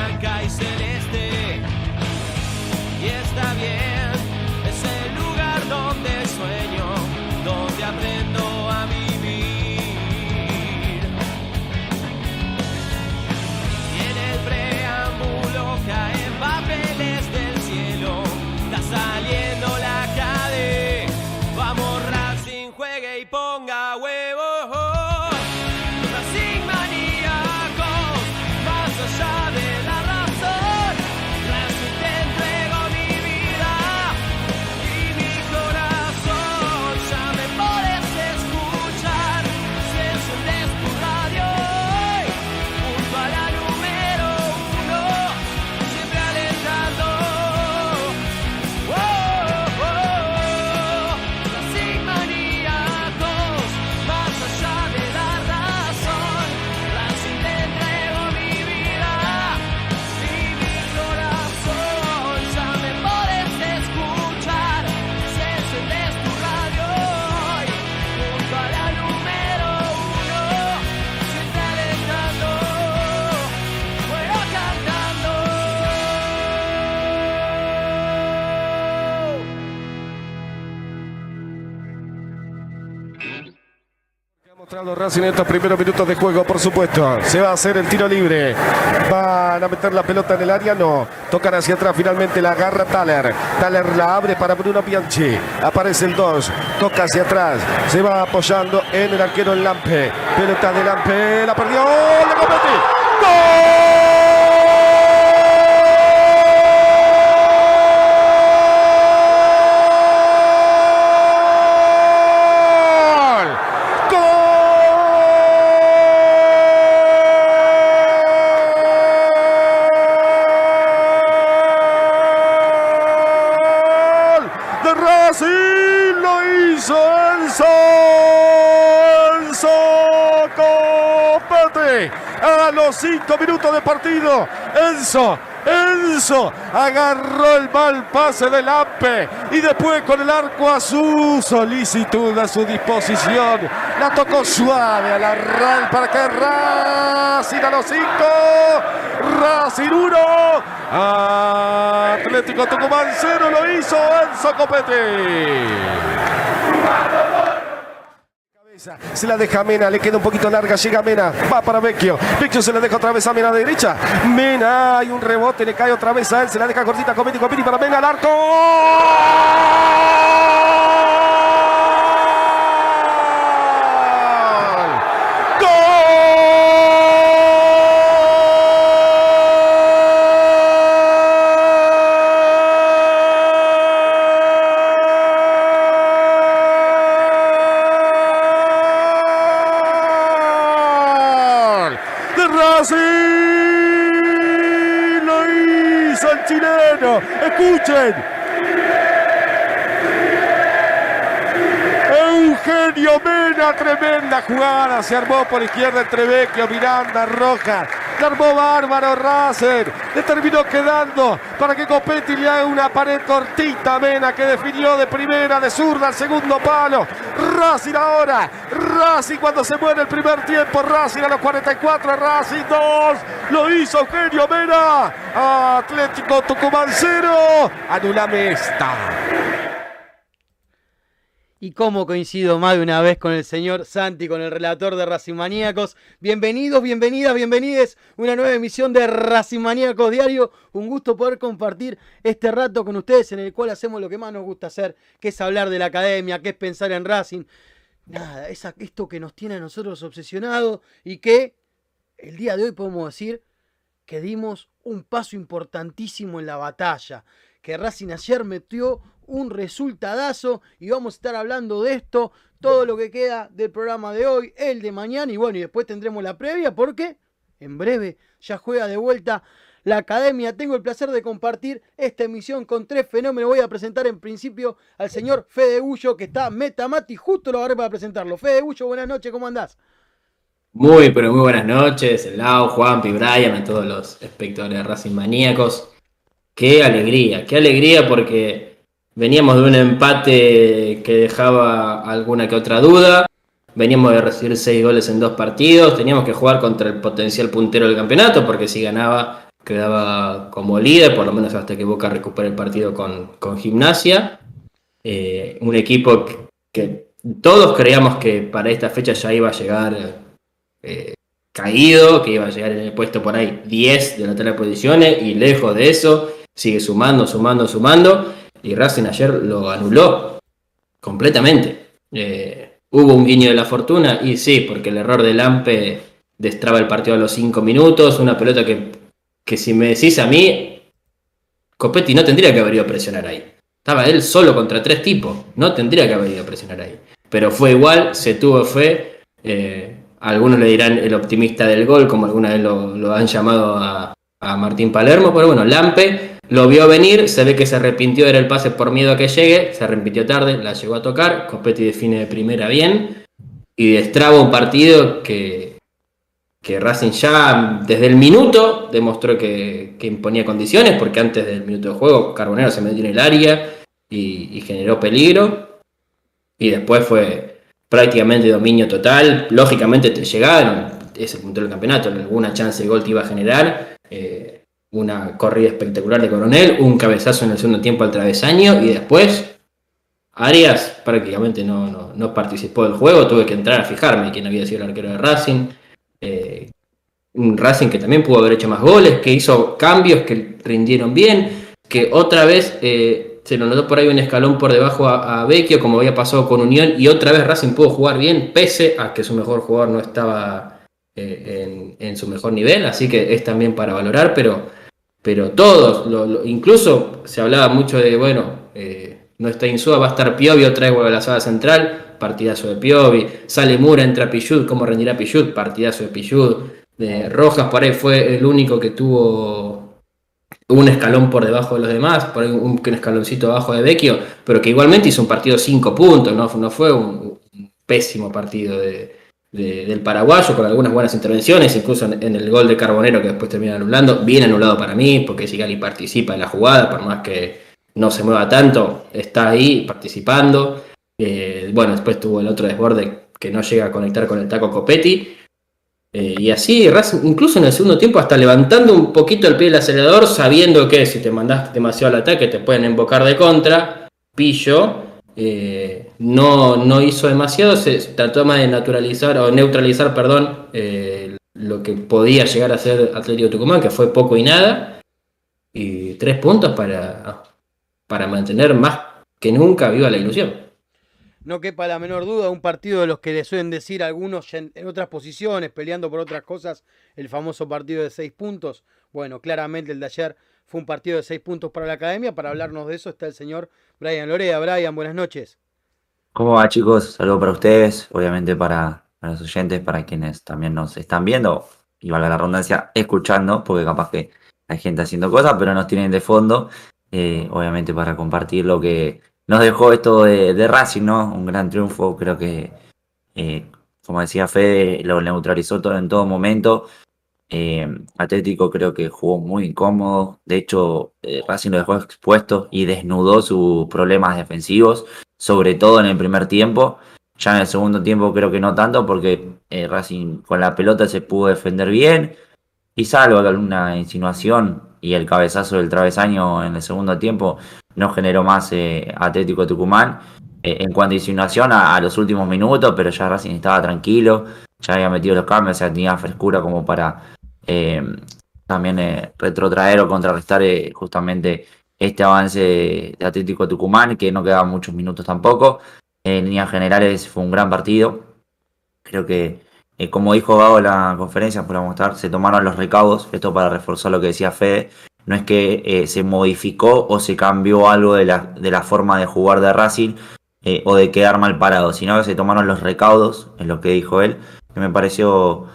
blanca y celeste. Y está bien. Mostrado Racing en estos primeros minutos de juego, por supuesto. Se va a hacer el tiro libre. Van a meter la pelota en el área, no. Tocan hacia atrás, finalmente la agarra Thaler. Thaler la abre para Bruno Bianchi. Aparece el 2. Toca hacia atrás. Se va apoyando en el arquero el Lampe. Pelota de Lampe. La perdió. ¡Le comete! ¡Gol! Enzo, Enzo agarró el mal pase del Ampe y después con el arco a su solicitud, a su disposición. La tocó suave a la RAL para que Racing a los cinco. Racing uno. Atlético Tucumán cero lo hizo Enzo Copete. Se la deja Mena, le queda un poquito larga, llega Mena, va para Vecchio. Vecchio se la deja otra vez a Mena de derecha. Mena, hay un rebote, le cae otra vez a él, se la deja cortita, Comiti para Mena al arco. Escuchen. Eugenio Mena, tremenda jugada, se armó por izquierda entre Vecchio, Miranda, Rojas, se armó bárbaro Racer, le terminó quedando para que Copetti le haga una pared cortita Mena que definió de primera, de zurda al segundo palo. Racing ahora, Racing cuando se muere el primer tiempo, Racing a los 44, Racing 2, lo hizo Eugenio Mena, Atlético Tucumán 0, anulame esta. Y cómo coincido más de una vez con el señor Santi, con el relator de Racing Maníacos. Bienvenidos, bienvenidas, bienvenides. Una nueva emisión de Racing Maníacos Diario. Un gusto poder compartir este rato con ustedes en el cual hacemos lo que más nos gusta hacer, que es hablar de la academia, que es pensar en Racing. Nada, es esto que nos tiene a nosotros obsesionados y que el día de hoy podemos decir que dimos un paso importantísimo en la batalla. Que Racing ayer metió un resultadazo y vamos a estar hablando de esto, todo lo que queda del programa de hoy, el de mañana y bueno, y después tendremos la previa porque en breve ya juega de vuelta la academia. Tengo el placer de compartir esta emisión con tres fenómenos. Voy a presentar en principio al señor Fede Gullo, que está metamati, justo lo agarré para presentarlo. Fede Gullo, buenas noches, ¿cómo andás? Muy, pero muy buenas noches, el Lau, Juan, Brian, a todos los espectadores de Racing Maníacos. Qué alegría, qué alegría porque Veníamos de un empate que dejaba alguna que otra duda. Veníamos de recibir seis goles en dos partidos. Teníamos que jugar contra el potencial puntero del campeonato, porque si ganaba quedaba como líder, por lo menos hasta que Boca recupere el partido con, Gimnasia. Eh, un equipo que, todos creíamos que para esta fecha ya iba a llegar eh, caído, que iba a llegar en el puesto por ahí 10 de la tabla de posiciones, y lejos de eso, sigue sumando, sumando, sumando y Racing ayer lo anuló completamente. Eh, hubo un guiño de la fortuna y sí, porque el error de Lampe destraba el partido a los 5 minutos, una pelota que, que si me decís a mí, Copetti no tendría que haber ido a presionar ahí. Estaba él solo contra tres tipos, no tendría que haber ido a presionar ahí. Pero fue igual, se tuvo fe. Eh, algunos le dirán el optimista del gol, como alguna vez lo, han llamado a, Martín Palermo, pero bueno, Lampe lo vio venir, se ve que se arrepintió, era el pase por miedo a que llegue, se arrepintió tarde, la llegó a tocar, Copetti define de primera bien y destraba un partido que, que Racing ya desde el minuto demostró que, imponía condiciones, porque antes del minuto de juego Carbonero se metió en el área y, generó peligro, y después fue prácticamente dominio total, lógicamente te llegaron, ese punto del campeonato, alguna chance de gol te iba a generar. Eh, una corrida espectacular de Coronel, un cabezazo en el segundo tiempo al travesaño y después Arias prácticamente no, no, participó del juego, tuve que entrar a fijarme quién había sido el arquero de Racing. Eh, un Racing que también pudo haber hecho más goles, que hizo cambios que rindieron bien, que otra vez eh, se lo notó por ahí un escalón por debajo a, Vecchio, como había pasado con Unión, y otra vez Racing pudo jugar bien, pese a que su mejor jugador no estaba eh, en, su mejor nivel, así que es también para valorar, pero, pero todos, incluso se hablaba mucho de, bueno, no está Insúa, va a estar Piovi otra vez a la sala central, partidazo de Piovi, sale Mura, entra Pichud, ¿cómo rendirá Pichud? Partidazo de Pichud. Rojas por ahí fue el único que tuvo un escalón por debajo de los demás, por ahí un, escaloncito abajo de Vecchio, pero que igualmente hizo un partido 5 puntos, no, no fue un, pésimo partido del paraguayo, con algunas buenas intervenciones, incluso en, el gol de Carbonero que después termina anulando, bien anulado para mí, porque Sigali participa en la jugada, por más que no se mueva tanto, está ahí participando. Eh, bueno, después tuvo el otro desborde que no llega a conectar con el taco Copetti. Eh, y así, incluso en el segundo tiempo, hasta levantando un poquito el pie del acelerador, sabiendo que si te mandás demasiado al ataque te pueden embocar de contra. Pillo eh, no, no hizo demasiado, se trató más de naturalizar o neutralizar, perdón, lo que podía llegar a ser Atlético Tucumán, que fue poco y nada. Y tres puntos para, para mantener más que nunca viva la ilusión. No quepa la menor duda, un partido de los que le suelen decir algunos en, otras posiciones, peleando por otras cosas, el famoso partido de seis puntos. Bueno, claramente el de ayer fue un partido de seis puntos para la academia. Para hablarnos de eso está el señor Brian Lorea. Brian, buenas noches. ¿Cómo va chicos? Saludos para ustedes, obviamente para, para, los oyentes, para quienes también nos están viendo y valga la redundancia, escuchando, porque capaz que hay gente haciendo cosas, pero nos tienen de fondo. Eh, obviamente para compartir lo que nos dejó esto de, Racing, ¿no? Un gran triunfo, creo que, eh, como decía Fede, lo neutralizó todo en todo momento. Eh, Atlético creo que jugó muy incómodo, de hecho Racing lo dejó expuesto y desnudó sus problemas defensivos, sobre todo en el primer tiempo. Ya en el segundo tiempo creo que no tanto porque Racing con la pelota se pudo defender bien y salvo alguna insinuación y el cabezazo del travesaño en el segundo tiempo no generó más eh, Atlético Tucumán. Eh, en cuanto a insinuación a, los últimos minutos, pero ya Racing estaba tranquilo, ya había metido los cambios, ya tenía frescura como para eh, también retrotraer o contrarrestar justamente este avance de Atlético Tucumán, que no quedaban muchos minutos tampoco. En líneas generales fue un gran partido. Creo que como dijo Gago en la conferencia, por mostrar, se tomaron los recaudos, esto para reforzar lo que decía Fede, no es que eh, se modificó o se cambió algo de la, de la forma de jugar de Racing eh, o de quedar mal parado, sino que se tomaron los recaudos, es lo que dijo él, que me pareció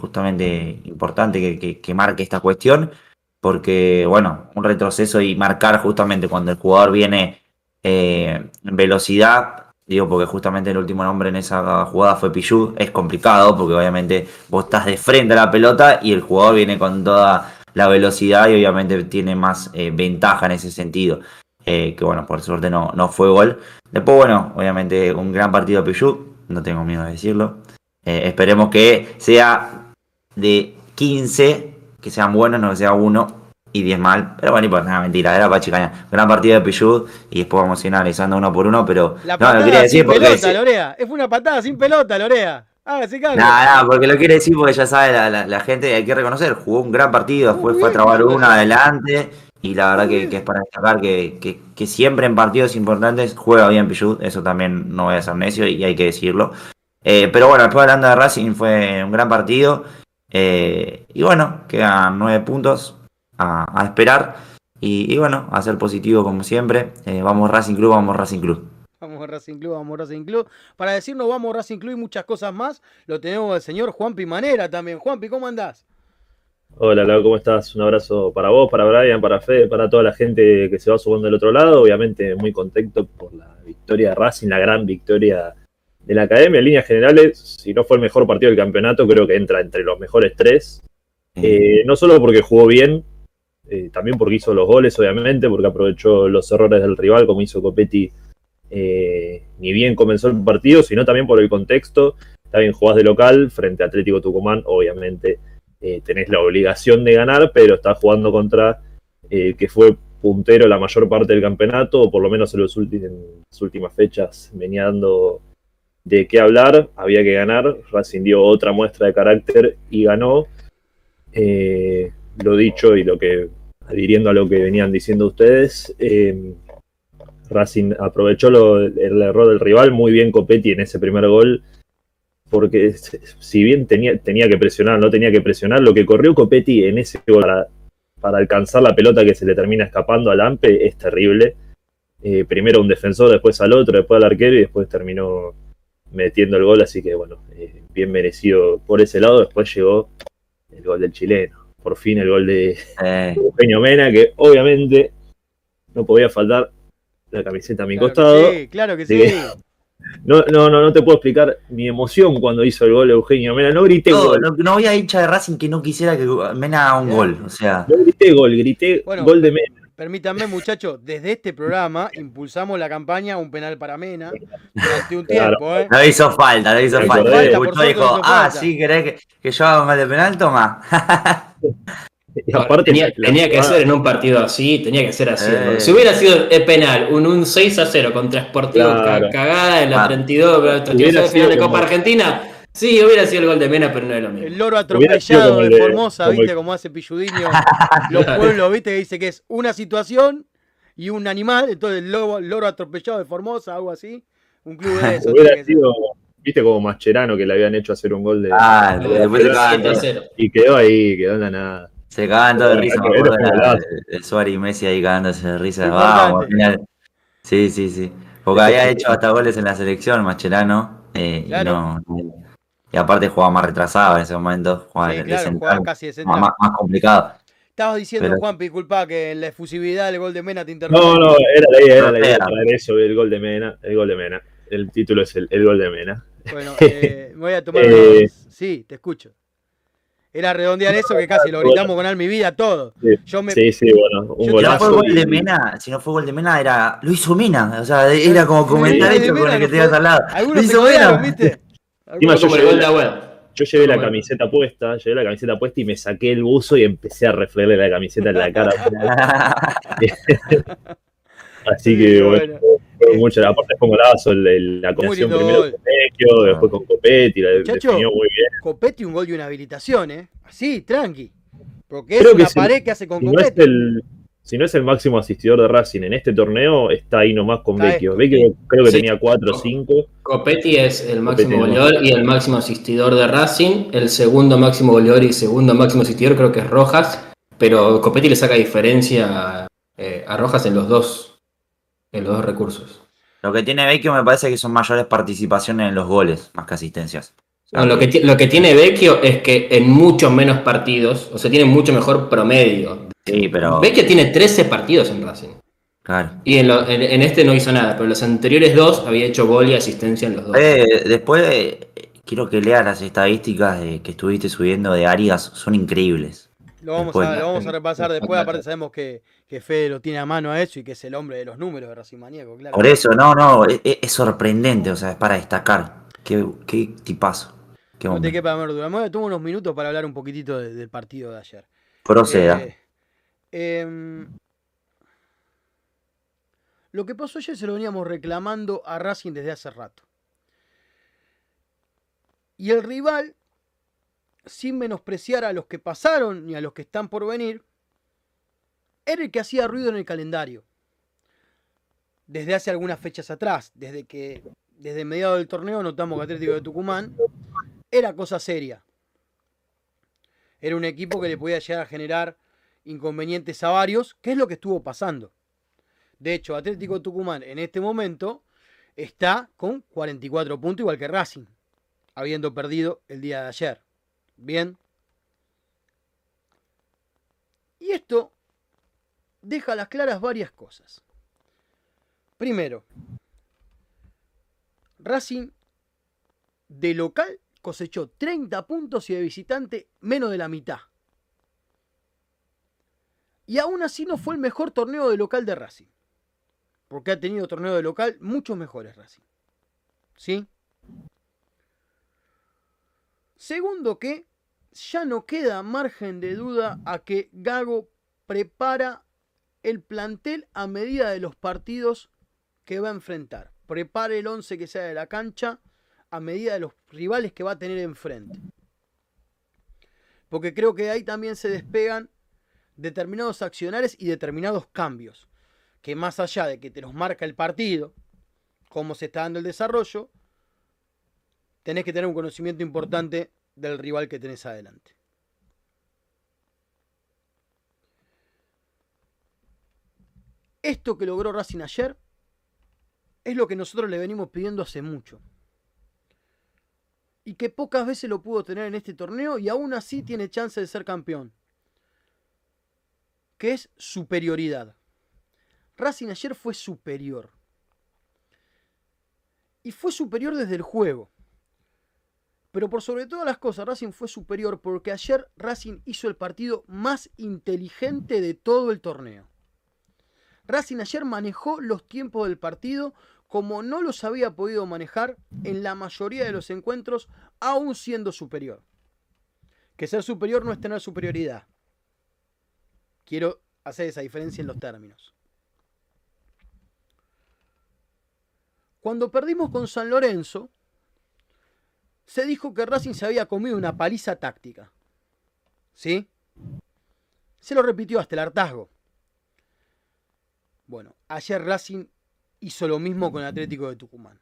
justamente importante que, que, marque esta cuestión, porque bueno, un retroceso y marcar justamente cuando el jugador viene en velocidad Digo, porque justamente el último nombre en esa jugada fue Pichu. Es complicado porque obviamente vos estás de frente a la pelota y el jugador viene con toda la velocidad y obviamente tiene más eh, ventaja en ese sentido. Eh, que bueno, por suerte no, no fue gol. Después, bueno, obviamente un gran partido de Pichu. No tengo miedo de decirlo. Eh, esperemos que sea de 15, que sean buenos, no que sea uno y 10 mal. Pero bueno, pues nada, mentira, era para chicaña. Gran partida de Pichud y después vamos a ir analizando uno por uno, pero la no, lo quería decir sin porque. Pelota, Lorea. Es una patada sin pelota, Lorea. Ah, sí, claro. Nada, porque lo quiere decir porque ya sabe la, la, gente, hay que reconocer, jugó un gran partido, después fue a trabar uno adelante. Y la verdad que, es para destacar que, que, siempre en partidos importantes juega bien Pichud, eso también no voy a ser necio y hay que decirlo. Eh, pero bueno, después hablando de Racing fue un gran partido. Eh, y bueno, quedan nueve puntos a, esperar. Y, bueno, a ser positivo como siempre. Eh, vamos Racing Club, vamos Racing Club. Vamos Racing Club, vamos Racing Club. Para decirnos vamos Racing Club y muchas cosas más, lo tenemos el señor Juanpi Manera también. Juanpi, ¿cómo andás? Hola, Lau, ¿cómo estás? Un abrazo para vos, para Brian, para Fede, para toda la gente que se va sumando del otro lado. Obviamente muy contento por la victoria de Racing, la gran victoria de la Academia. En líneas generales, si no fue el mejor partido del campeonato, creo que entra entre los mejores tres. Eh, no solo porque jugó bien, eh, también porque hizo los goles, obviamente, porque aprovechó los errores del rival, como hizo Copetti, eh, ni bien comenzó el partido, sino también por el contexto. También jugás de local frente a Atlético Tucumán, obviamente eh, tenés la obligación de ganar, pero estás jugando contra que fue puntero la mayor parte del campeonato, o por lo menos en, los en las últimas fechas venía dando de qué hablar, había que ganar, Racing dio otra muestra de carácter y ganó. Eh, lo dicho y lo que, adhiriendo a lo que venían diciendo ustedes, eh, Racing aprovechó lo- el error del rival, muy bien Copetti en ese primer gol, porque si bien tenía, tenía que presionar, no tenía que presionar, lo que corrió Copetti en ese gol para, para alcanzar la pelota que se le termina escapando al Ampe es terrible. Eh, primero un defensor, después al otro, después al arquero y después terminó metiendo el gol, así que bueno, eh, bien merecido por ese lado. Después llegó el gol del chileno, por fin el gol de Eh, Eugenio Mena, que obviamente no podía faltar la camiseta a mi Claro que costado. sí, claro que Sí. No, no, no, no te puedo explicar mi emoción cuando hizo el gol Eugenio Mena. No grité no, gol, no, no había hincha de Racing que no quisiera que Mena haga un gol. O sea, no grité gol, grité Bueno. gol de Mena. Permítanme, muchachos, desde este programa impulsamos la campaña Un penal para Mena durante un Claro. tiempo, ¿eh? no hizo falta, no hizo falta. falta, dijo, no hizo ah, falta". sí, ¿querés que, que yo haga un gol de penal? Toma. Y aparte, tenía, la- tenía que ser en un partido así, tenía que ser así. Eh. Si hubiera sido el penal, un, un 6 a 0 contra Sportivo, Claro. cagada en la Ah. 32, la 32 Hubiera de final de Copa como- Argentina, sí, hubiera sido el gol de Mena, pero no es lo mismo. El loro atropellado de de- Formosa, como el- ¿viste? Como hace Pilludiño. Los pueblos, ¿viste? Que dice que es una situación y un animal. Entonces, el lobo- el loro atropellado de Formosa, algo así. Un club de eso. hubiera sido, viste, como Mascherano que le habían hecho hacer un gol de. Ah, después 7 a todos. 0. Y quedó ahí, quedó en la nada. Se cagaban todos de risa, me acuerdo la- de Suárez y Messi ahí cagándose de risa. Vamos, al final. Sí, sí, sí. Porque había hecho hasta goles en la selección, Mascherano. eh, y, Claro. no- y aparte jugaba más retrasado en ese momento. Jugaba Sí, de claro, central, jugaba casi de más, central. más- más complicado. Estabas diciendo, Pero- Juan, disculpa, que en la efusividad del gol de Mena te interrumpí. No, no, era la idea, era la idea traer eso, el gol de Mena. El gol de Mena. El título es el, el gol de Mena. Bueno, eh, me voy a tomar. Eh. Sí, te escucho. Era redondear eso que casi lo gritamos con alma y vida todo. Sí, Yo me, Sí, sí, bueno, un Yo Si no golazo. fue gol de Mena, si no fue gol de Mena, era. Lo hizo Mena. O sea, era como comentar eso con el que no te ibas al lado. Lo yo llevé- Agüero. Yo llevé la camiseta puesta, llevé la camiseta puesta y me saqué el buzo y empecé a reflejarle la camiseta en la cara. Así Sí, que bueno. Mucho. Aparte fue un golazo, el- el- la combinación primero gol. con Vecchio, después con Copetti, la Muchacho. definió muy bien. Copetti un gol y una habilitación, ¿eh? Así, tranqui. Porque Creo es que una si- pared que hace con Si no, es Copetti. el, si no es el máximo asistidor de Racing en este torneo, está ahí nomás con Vecchio. Vecchio creo que Sí. tenía 4 o 5. Copetti es el máximo Copetti, ¿no? goleador y el máximo asistidor de Racing. El segundo máximo goleador y segundo máximo asistidor creo que es Rojas. Pero Copetti le saca diferencia eh, a Rojas en los dos, en los dos recursos. Lo que tiene Vecchio me parece que son mayores participaciones en los goles, más que asistencias. No, lo, que lo que tiene Vecchio es que en muchos menos partidos, o sea, tiene mucho mejor promedio. Sí, pero. Vecchio tiene 13 partidos en Racing. Claro. Y en, lo- en- en este no hizo nada, pero en los anteriores dos había hecho gol y asistencia en los dos. Eh, después, eh, quiero que leas las estadísticas de, que estuviste subiendo de Arias, son increíbles. Lo vamos, Después, a, lo vamos a repasar después. Aparte, sabemos que, que Fede lo tiene a mano a eso y que es el hombre de los números de Racing Maníaco, claro. Por eso, no, no, es, es sorprendente, o sea, es para destacar. Qué, qué tipazo. Qué No te quepa menor duda. Me voy a tomar unos minutos para hablar un poquitito de- del partido de ayer. Proceda. Eh, em, lo que pasó ayer se lo veníamos reclamando a Racing desde hace rato. Y el rival, sin menospreciar a los que pasaron ni a los que están por venir, era el que hacía ruido en el calendario. Desde hace algunas fechas atrás, desde que desde mediados del torneo notamos que Atlético de Tucumán era cosa seria. Era un equipo que le podía llegar a generar inconvenientes a varios, que es lo que estuvo pasando. De hecho, Atlético Tucumán en este momento está con 44 puntos, igual que Racing, habiendo perdido el día de ayer. Bien. Y esto deja a las claras varias cosas. Primero, Racing de local cosechó 30 puntos y de visitante menos de la mitad. Y aún así no fue el mejor torneo de local de Racing. Porque ha tenido torneo de local muchos mejores Racing. ¿Sí? Segundo que ya no queda margen de duda a que Gago prepara el plantel a medida de los partidos que va a enfrentar. Prepare el 11 que sea de la cancha a medida de los rivales que va a tener enfrente. Porque creo que ahí también se despegan determinados accionares y determinados cambios. Que más allá de que te los marca el partido, cómo se está dando el desarrollo, tenés que tener un conocimiento importante del rival que tenés adelante. Esto que logró Racing ayer es lo que nosotros le venimos pidiendo hace mucho. Y que pocas veces lo pudo tener en este torneo y aún así tiene chance de ser campeón. Que es superioridad. Racing ayer fue superior. Y fue superior desde el juego. Pero por sobre todas las cosas, Racing fue superior porque ayer Racing hizo el partido más inteligente de todo el torneo. Racing ayer manejó los tiempos del partido como no los había podido manejar en la mayoría de los encuentros, aún siendo superior. Que ser superior no es tener superioridad. Quiero hacer esa diferencia en los términos. Cuando perdimos con San Lorenzo, se dijo que Racing se había comido una paliza táctica. ¿Sí? Se lo repitió hasta el hartazgo. Bueno, ayer Racing hizo lo mismo con Atlético de Tucumán.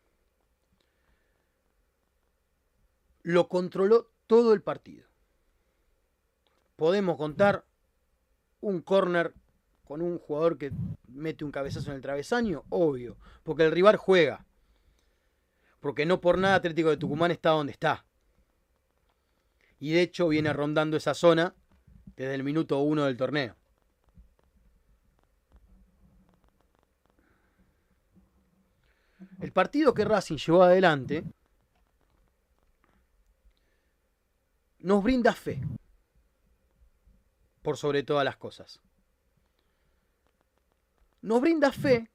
Lo controló todo el partido. Podemos contar un córner con un jugador que mete un cabezazo en el travesaño, obvio, porque el rival juega. Porque no por nada Atlético de Tucumán está donde está. Y de hecho viene rondando esa zona desde el minuto uno del torneo. El partido que Racing llevó adelante nos brinda fe, por sobre todas las cosas. Nos brinda fe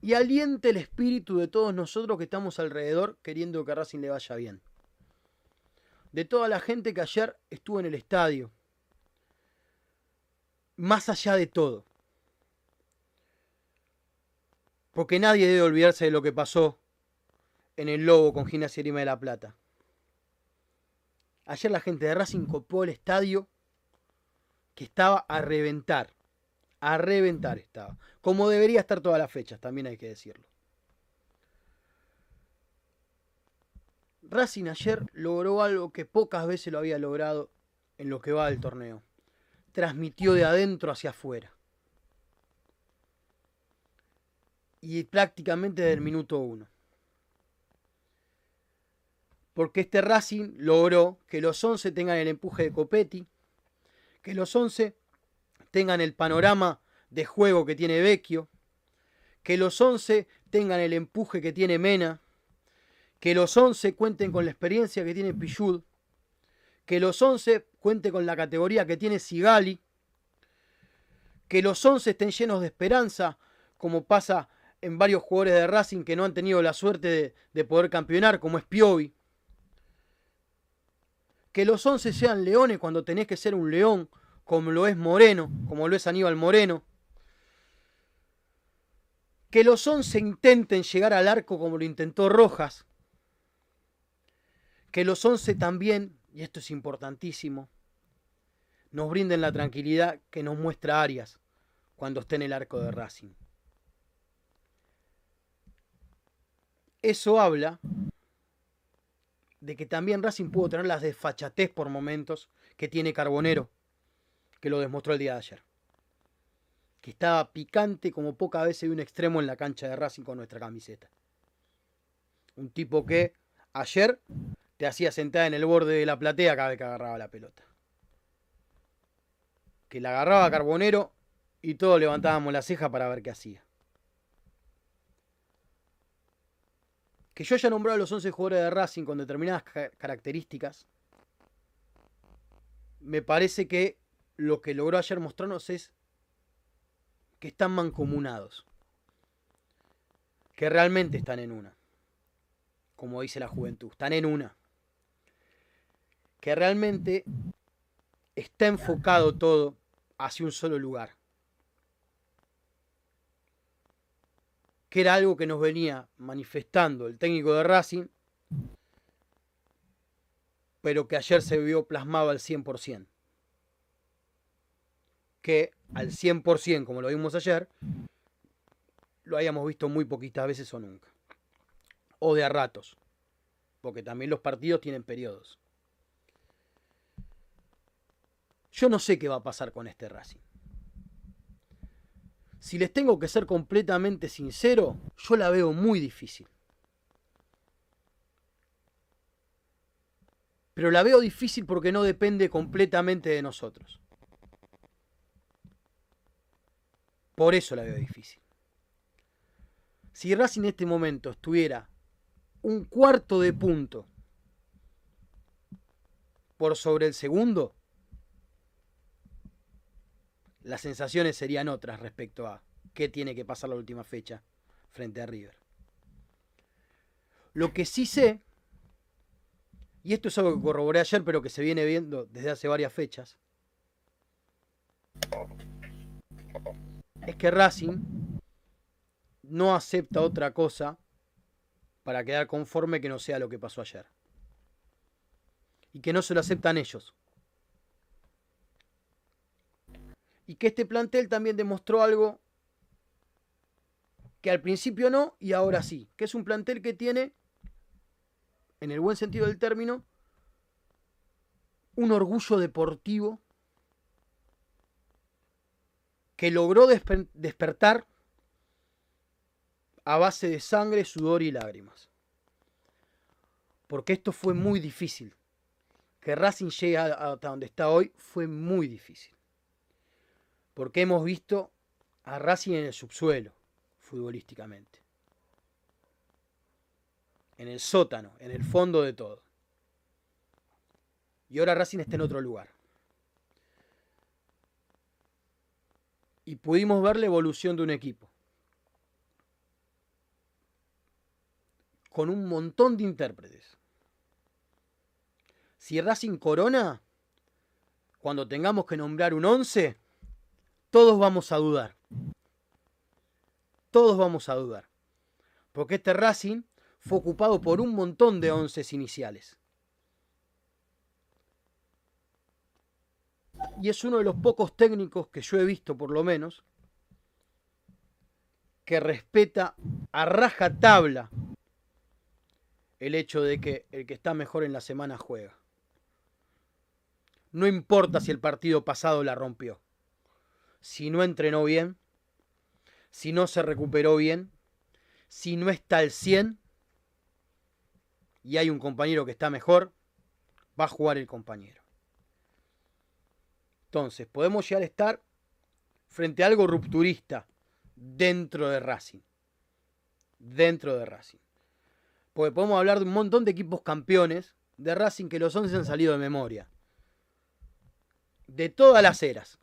y aliente el espíritu de todos nosotros que estamos alrededor queriendo que Racing le vaya bien. De toda la gente que ayer estuvo en el estadio. Más allá de todo. Porque nadie debe olvidarse de lo que pasó en el Lobo con Gimnasia Lima de la Plata. Ayer la gente de Racing copó el estadio que estaba a reventar. A reventar estaba. Como debería estar todas las fechas, también hay que decirlo. Racing ayer logró algo que pocas veces lo había logrado en lo que va del torneo. Transmitió de adentro hacia afuera. y prácticamente del minuto uno. Porque este Racing logró que los 11 tengan el empuje de Copetti, que los 11 tengan el panorama de juego que tiene Vecchio, que los 11 tengan el empuje que tiene Mena, que los 11 cuenten con la experiencia que tiene Pichud, que los 11 cuenten con la categoría que tiene Sigali, que los 11 estén llenos de esperanza, como pasa en varios jugadores de Racing que no han tenido la suerte de, poder campeonar, como es Piovi. Que los 11 sean leones cuando tenés que ser un león, como lo es Moreno, como lo es Aníbal Moreno. Que los 11 intenten llegar al arco como lo intentó Rojas. Que los 11 también, y esto es importantísimo, nos brinden la tranquilidad que nos muestra Arias cuando esté en el arco de Racing. Eso habla de que también Racing pudo tener las desfachatez por momentos que tiene Carbonero, que lo demostró el día de ayer. Que estaba picante como poca vez de un extremo en la cancha de Racing con nuestra camiseta. Un tipo que ayer te hacía sentar en el borde de la platea cada vez que agarraba la pelota. Que la agarraba Carbonero y todos levantábamos la ceja para ver qué hacía. que yo haya nombrado a los 11 jugadores de Racing con determinadas características, me parece que lo que logró ayer mostrarnos es que están mancomunados, que realmente están en una, como dice la juventud, están en una, que realmente está enfocado todo hacia un solo lugar. Que era algo que nos venía manifestando el técnico de Racing, pero que ayer se vio plasmado al 100%. Que al 100%, como lo vimos ayer, lo hayamos visto muy poquitas veces o nunca. O de a ratos. Porque también los partidos tienen periodos. Yo no sé qué va a pasar con este Racing. Si les tengo que ser completamente sincero, yo la veo muy difícil. Pero la veo difícil porque no depende completamente de nosotros. Por eso la veo difícil. Si Racing en este momento estuviera un cuarto de punto por sobre el segundo, las sensaciones serían otras respecto a qué tiene que pasar la última fecha frente a River. Lo que sí sé, y esto es algo que corroboré ayer, pero que se viene viendo desde hace varias fechas, es que Racing no acepta otra cosa para quedar conforme que no sea lo que pasó ayer. Y que no se lo aceptan ellos. Y que este plantel también demostró algo que al principio no y ahora sí. Que es un plantel que tiene, en el buen sentido del término, un orgullo deportivo que logró despertar a base de sangre, sudor y lágrimas. Porque esto fue muy difícil. Que Racing llegue hasta donde está hoy fue muy difícil. Porque hemos visto a Racing en el subsuelo, futbolísticamente. En el sótano, en el fondo de todo. Y ahora Racing está en otro lugar. Y pudimos ver la evolución de un equipo. con un montón de intérpretes. Si Racing Corona, cuando tengamos que nombrar un 11, todos vamos a dudar. Todos vamos a dudar. Porque este Racing fue ocupado por un montón de once iniciales. Y es uno de los pocos técnicos que yo he visto, por lo menos, que respeta a raja tabla el hecho de que el que está mejor en la semana juega. No importa si el partido pasado la rompió. Si no entrenó bien, si no se recuperó bien, si no está al 100 y hay un compañero que está mejor, va a jugar el compañero. Entonces, podemos llegar a estar frente a algo rupturista dentro de Racing. Dentro de Racing. Porque podemos hablar de un montón de equipos campeones de Racing que los 11 han salido de memoria. De todas las eras.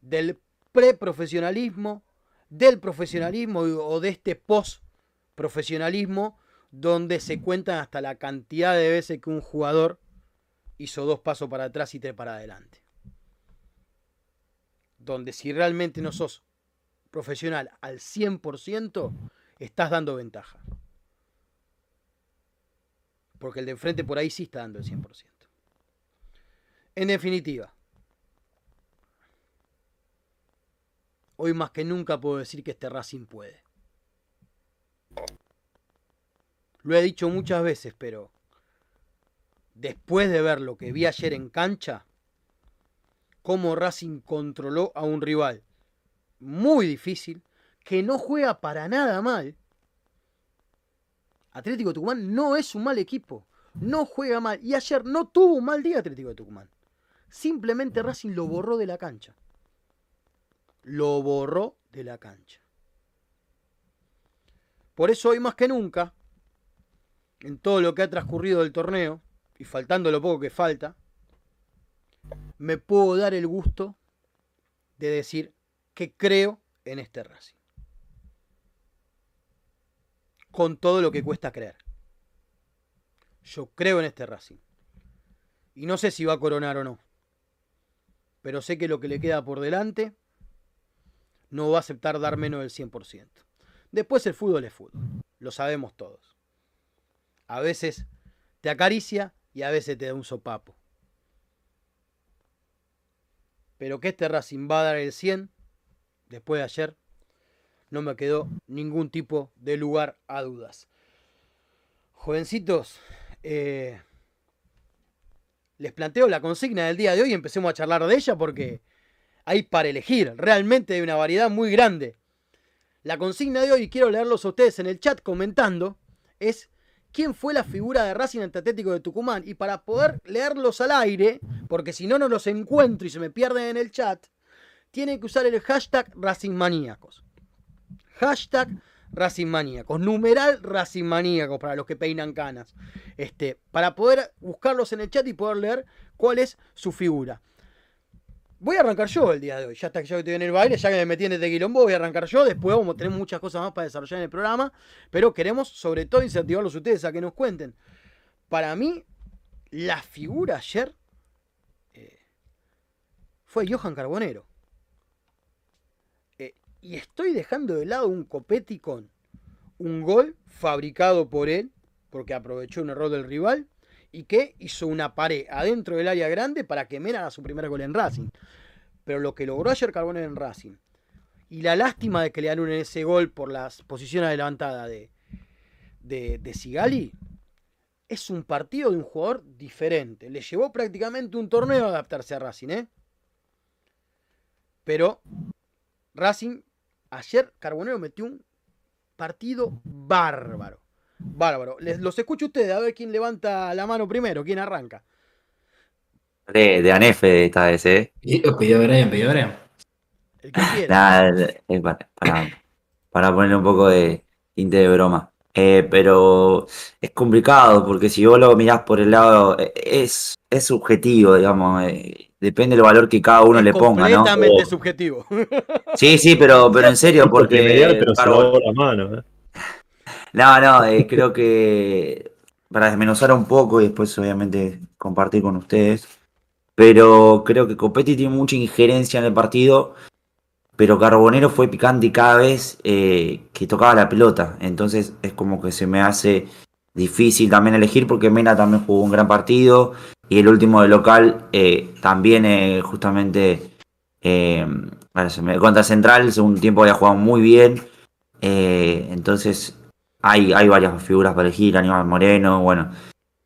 Del preprofesionalismo, del profesionalismo o de este post-profesionalismo, donde se cuentan hasta la cantidad de veces que un jugador hizo dos pasos para atrás y tres para adelante. Donde si realmente no sos profesional al 100%, estás dando ventaja. Porque el de enfrente por ahí sí está dando el 100%. En definitiva, hoy más que nunca puedo decir que este Racing puede. Lo he dicho muchas veces, pero después de ver lo que vi ayer en cancha, cómo Racing controló a un rival muy difícil, que no juega para nada mal. Atlético Tucumán no es un mal equipo. No juega mal. Y ayer no tuvo un mal día Atlético de Tucumán. Simplemente Racing lo borró de la cancha. Lo borró de la cancha. Por eso hoy más que nunca, en todo lo que ha transcurrido del torneo, y faltando lo poco que falta, me puedo dar el gusto de decir que creo en este Racing con todo lo que cuesta creer. Yo creo en este Racing. Y no sé si va a coronar o no. pero sé que lo que le queda por delante no va a aceptar dar menos del 100%. Después el fútbol es fútbol, lo sabemos todos. A veces te acaricia y a veces te da un sopapo. Pero que este Racing va a dar el 100 después de ayer, no me quedó ningún tipo de lugar a dudas. Jovencitos, eh, les planteo la consigna del día de hoy y empecemos a charlar de ella porque hay para elegir. Realmente hay una variedad muy grande. La consigna de hoy, quiero leerlos a ustedes en el chat comentando, es quién fue la figura de Racing Atlético de Tucumán. Y para poder leerlos al aire, porque si no, no los encuentro y se me pierden en el chat, tienen que usar el hashtag RacingManíacos. Hashtag RacingManíacos. Numeral RacingManíacos para los que peinan canas. Este, para poder buscarlos en el chat y poder leer cuál es su figura. Voy a arrancar yo el día de hoy. Ya está que yo estoy en el baile, ya que me metí en este quilombo, voy a arrancar yo. Después vamos a tener muchas cosas más para desarrollar en el programa. Pero queremos, sobre todo, incentivarlos ustedes a que nos cuenten. Para mí, la figura ayer eh, fue Johan Carbonero. Eh, y estoy dejando de lado un Copetti con un gol fabricado por él, porque aprovechó un error del rival y que hizo una pared adentro del área grande para que Mena haga su primer gol en Racing. Pero lo que logró ayer Carbonero en Racing y la lástima de que le en ese gol por las posiciones adelantadas de, de, de Sigali es un partido de un jugador diferente. Le llevó prácticamente un torneo a adaptarse a Racing, ¿eh? Pero Racing, ayer Carbonero metió un partido bárbaro. Bárbaro. Les, los escucho ustedes, a ver quién levanta la mano primero, quién arranca. De, de Anefe esta vez, ¿eh? Pidió Brian, pidió Brian. El que quiera. Nada, es para, para, para ponerle un poco de tinte de broma. Eh, pero es complicado porque si vos lo mirás por el lado, eh, es, es subjetivo, digamos. eh, depende del valor que cada uno Es le ponga, ¿no? Completamente subjetivo. Sí, sí, pero, pero en serio, porque. Pero se la mano. ¿eh? No, no, eh, creo que para desmenuzar un poco y después obviamente compartir con ustedes, pero creo que Copetti tiene mucha injerencia en el partido, pero Carbonero fue picante cada vez eh, que tocaba la pelota, entonces es como que se me hace difícil también elegir porque Mena también jugó un gran partido y el último de local eh, también justamente contra Central, el segundo tiempo había jugado muy bien, entonces hay, varias figuras para elegir, Aníbal Moreno, bueno.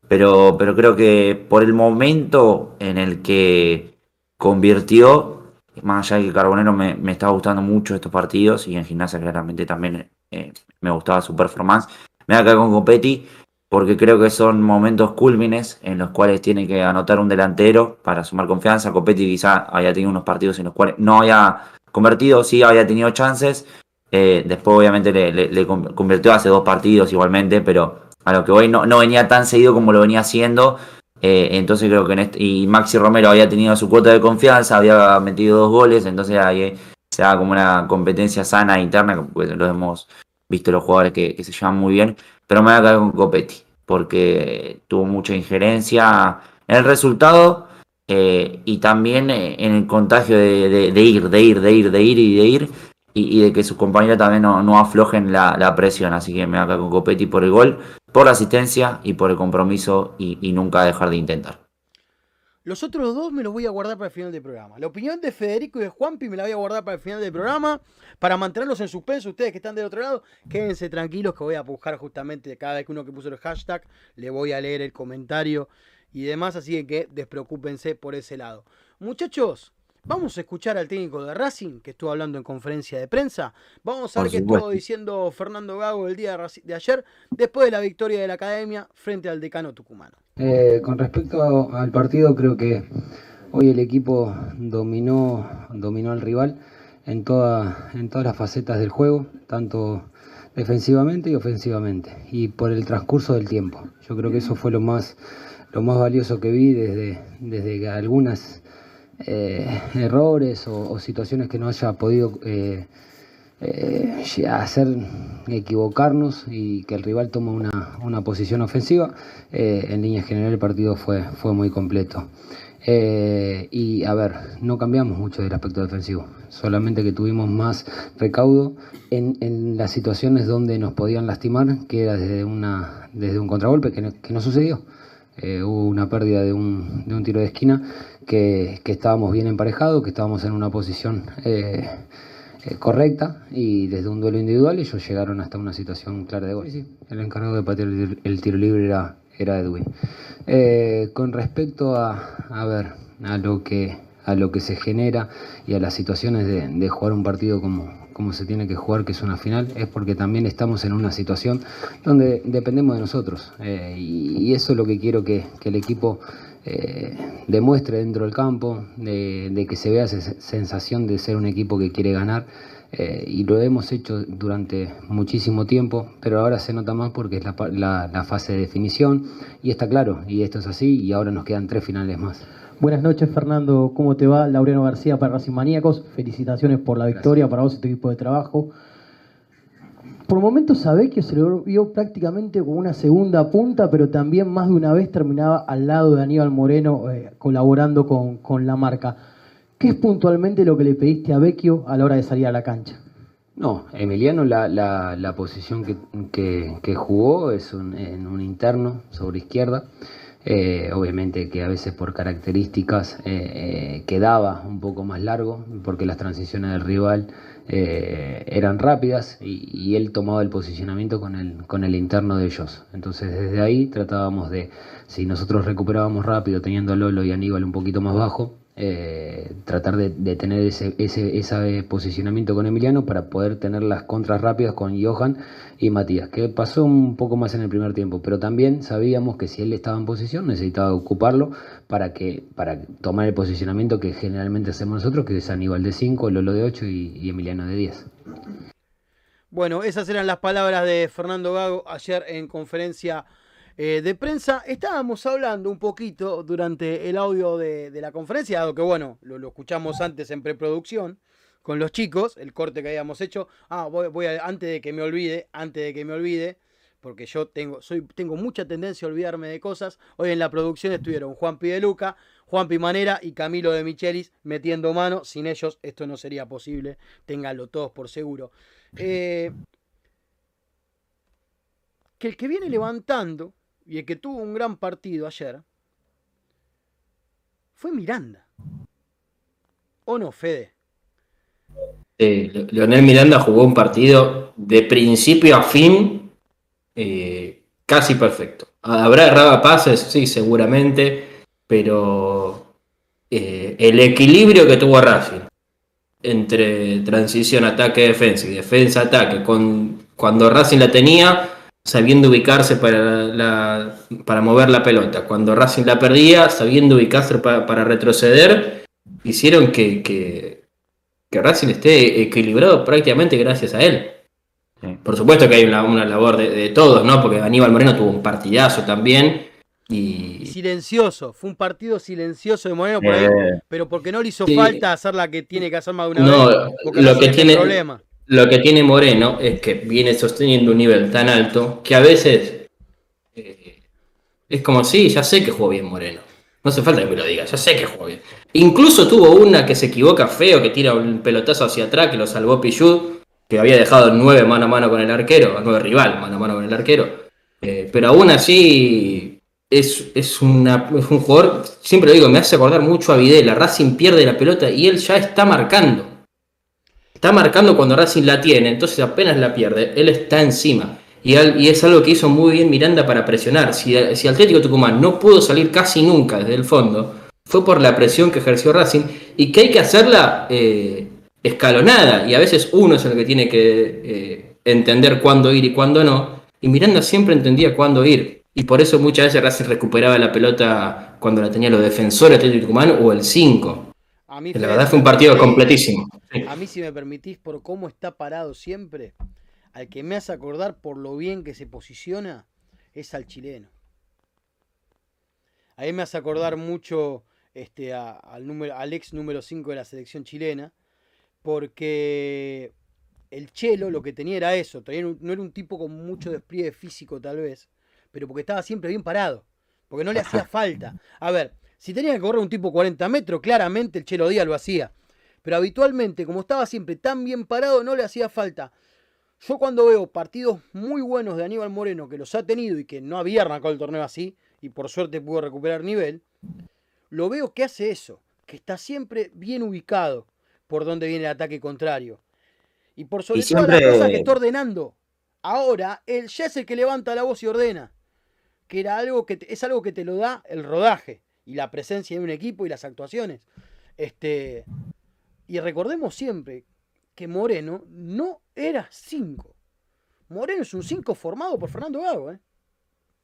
Pero, pero creo que por el momento en el que convirtió, más allá de que Carbonero me, me estaba gustando mucho estos partidos y en gimnasia claramente también eh, me gustaba su performance, me voy a quedar con Copetti porque creo que son momentos cúlmines en los cuales tiene que anotar un delantero para sumar confianza. Copetti quizá había tenido unos partidos en los cuales no había convertido, sí había tenido chances, eh, después obviamente le, le- le con- convirtió hace dos partidos igualmente, pero a lo que hoy no, venía tan seguido como lo venía haciendo. eh, entonces creo que en este, y Maxi Romero había tenido su cuota de confianza, había metido dos goles, entonces ahí se da como una competencia sana interna, pues lo hemos visto los jugadores que, se llevan muy bien, pero me voy a quedar con Copetti, porque tuvo mucha injerencia en el resultado eh, y también eh, en el contagio de- de ir, de ir, de ir, de ir y de ir, y, de que sus compañeros también no, no aflojen la, la presión. Así que me voy a quedar con Copetti por el gol, por la asistencia y por el compromiso y, y nunca dejar de intentar. Los otros dos me los voy a guardar para el final del programa. La opinión de Federico y de Juanpi me la voy a guardar para el final del programa. Para mantenerlos en suspenso, ustedes que están del otro lado, quédense tranquilos que voy a buscar justamente cada vez que uno que puso el hashtag, le voy a leer el comentario y demás. Así que despreocúpense por ese lado. Muchachos, vamos a escuchar al técnico de Racing que estuvo hablando en conferencia de prensa. Vamos a ver qué estuvo diciendo Fernando Gago el día de ayer, después de la victoria de la academia frente al decano tucumano. Eh, con respecto al partido, creo que hoy el equipo dominó, dominó al rival en, toda, en todas las facetas del juego, tanto defensivamente y ofensivamente, y por el transcurso del tiempo. Yo creo que eso fue lo más, lo más valioso que vi desde, desde algunas eh, errores o, situaciones que no haya podido eh, eh, hacer equivocarnos y que el rival toma una, una posición ofensiva, en líneas generales el partido fue, fue muy completo. Y a ver, no cambiamos mucho del aspecto defensivo, solamente que tuvimos más recaudo en, las situaciones donde nos podían lastimar, que era desde, una, desde un contragolpe que no, que no sucedió. Hubo una pérdida de un, de un, tiro de esquina que, estábamos bien emparejados, que estábamos en una posición eh, eh, correcta y desde un duelo individual ellos llegaron hasta una situación clara de gol. Sí. El encargado de patear el, el tiro libre era, era Edwin. Eh, con respecto a, a ver, a lo que a lo que se genera y a las situaciones de, de, jugar un partido como, como se tiene que jugar, que es una final, es porque también estamos en una situación donde dependemos de nosotros. Eh, y, y, eso es lo que quiero que, que el equipo eh, demuestre dentro del campo, de, de, que se vea esa sensación de ser un equipo que quiere ganar. Eh, y lo hemos hecho durante muchísimo tiempo, pero ahora se nota más porque es la, la, la fase de definición y está claro, y esto es así, y ahora nos quedan tres finales más. Buenas noches, Fernando. ¿Cómo te va? Laureano García para Racing Maníacos. Felicitaciones por la victoria Gracias. para vos y tu equipo de trabajo. Por momentos Sabecchio se lo vio prácticamente como una segunda punta, pero también más de una vez terminaba al lado de Aníbal Moreno eh, colaborando con, con, la marca. ¿Qué es puntualmente lo que le pediste a Vecchio a la hora de salir a la cancha? No, Emiliano la, la, la posición que, que, jugó es un, en un interno sobre izquierda. Eh, obviamente que a veces por características eh, quedaba un poco más largo porque las transiciones del rival eh, eran rápidas y, y, él tomaba el posicionamiento con el, con el interno de ellos. Entonces desde ahí tratábamos de, si nosotros recuperábamos rápido teniendo a Lolo y Aníbal un poquito más bajo, eh, tratar de, tener ese, ese, ese, posicionamiento con Emiliano para poder tener las contras rápidas con Johan y Matías, que pasó un poco más en el primer tiempo, pero también sabíamos que si él estaba en posición necesitaba ocuparlo para, que, para tomar el posicionamiento que generalmente hacemos nosotros, que es Aníbal de 5, Lolo de 8 y, y Emiliano de 10. Bueno, esas eran las palabras de Fernando Gago ayer en conferencia eh, de prensa. Estábamos hablando un poquito durante el audio de, de la conferencia, dado que bueno, lo, escuchamos antes en preproducción con los chicos, el corte que habíamos hecho. Ah, voy, voy a, antes de que me olvide, antes de que me olvide, porque yo tengo, soy, tengo mucha tendencia a olvidarme de cosas. Hoy en la producción estuvieron Juan Pideluca, Juan Pimanera y Camilo de Michelis metiendo mano. Sin ellos esto no sería posible, ténganlo todos por seguro. Eh, que el que viene levantando y el que tuvo un gran partido ayer fue Miranda. ¿O no, Fede? Sí, Leonel Miranda jugó un partido de principio a fin eh, casi perfecto. Habrá errado pases, sí, seguramente, pero eh, el equilibrio que tuvo Racing entre transición, ataque, defensa y defensa-ataque, con, cuando Racing la tenía, sabiendo ubicarse para, la, para mover la pelota. Cuando Racing la perdía, sabiendo ubicarse para, para retroceder, hicieron que, que, que, Racing esté equilibrado prácticamente gracias a él. Sí. Por supuesto que hay una, una labor de, de, todos, ¿no? Porque Aníbal Moreno tuvo un partidazo también. Y... y silencioso, fue un partido silencioso de Moreno por ahí, eh, pero porque no le hizo sí. falta hacer la que tiene que hacer más de una no, vez. Lo que tiene problema lo que tiene Moreno es que viene sosteniendo un nivel tan alto que a veces eh, es como, sí, ya sé que jugó bien Moreno. No hace falta que me lo diga, ya sé que jugó bien. Incluso tuvo una que se equivoca feo, que tira un pelotazo hacia atrás, que lo salvó Pichud, que había dejado nueve mano a mano con el arquero, nueve rival mano a mano con el arquero. Eh, pero aún así es, es, una, es un jugador, siempre lo digo, me hace acordar mucho a Videla. Racing pierde la pelota y él ya está marcando está marcando cuando Racing la tiene, entonces apenas la pierde, él está encima. Y, es algo que hizo muy bien Miranda para presionar. Si, si, Atlético Tucumán no pudo salir casi nunca desde el fondo, fue por la presión que ejerció Racing y que hay que hacerla eh, escalonada. Y a veces uno es el que tiene que eh, entender cuándo ir y cuándo no. Y Miranda siempre entendía cuándo ir. Y por eso muchas veces Racing recuperaba la pelota cuando la tenía los defensores Atlético Tucumán o el 5. A mí, la verdad fue un partido completísimo. A mí, si me permitís, por cómo está parado siempre, al que me hace acordar por lo bien que se posiciona, es al chileno. A mí me hace acordar mucho este, a, al, número, al ex número 5 de la selección chilena, porque el Chelo lo que tenía era eso, no era un tipo con mucho despliegue físico tal vez, pero porque estaba siempre bien parado, porque no le hacía falta. A ver, Si tenía que correr un tipo 40 metros, claramente el Chelo Díaz lo hacía. Pero habitualmente, como estaba siempre tan bien parado, no le hacía falta. Yo cuando veo partidos muy buenos de Aníbal Moreno, que los ha tenido y que no había arrancado el torneo así, y por suerte pudo recuperar nivel, lo veo que hace eso, que está siempre bien ubicado por donde viene el ataque contrario. Y por sobre Y siempre- las cosas que está ordenando. Ahora, él ya es el que levanta la voz y ordena. Que era algo que te- es algo que te lo da el rodaje y la presencia de un equipo y las actuaciones. Este, y recordemos siempre que Moreno no era 5. Moreno es un 5 formado por Fernando Gago, ¿eh?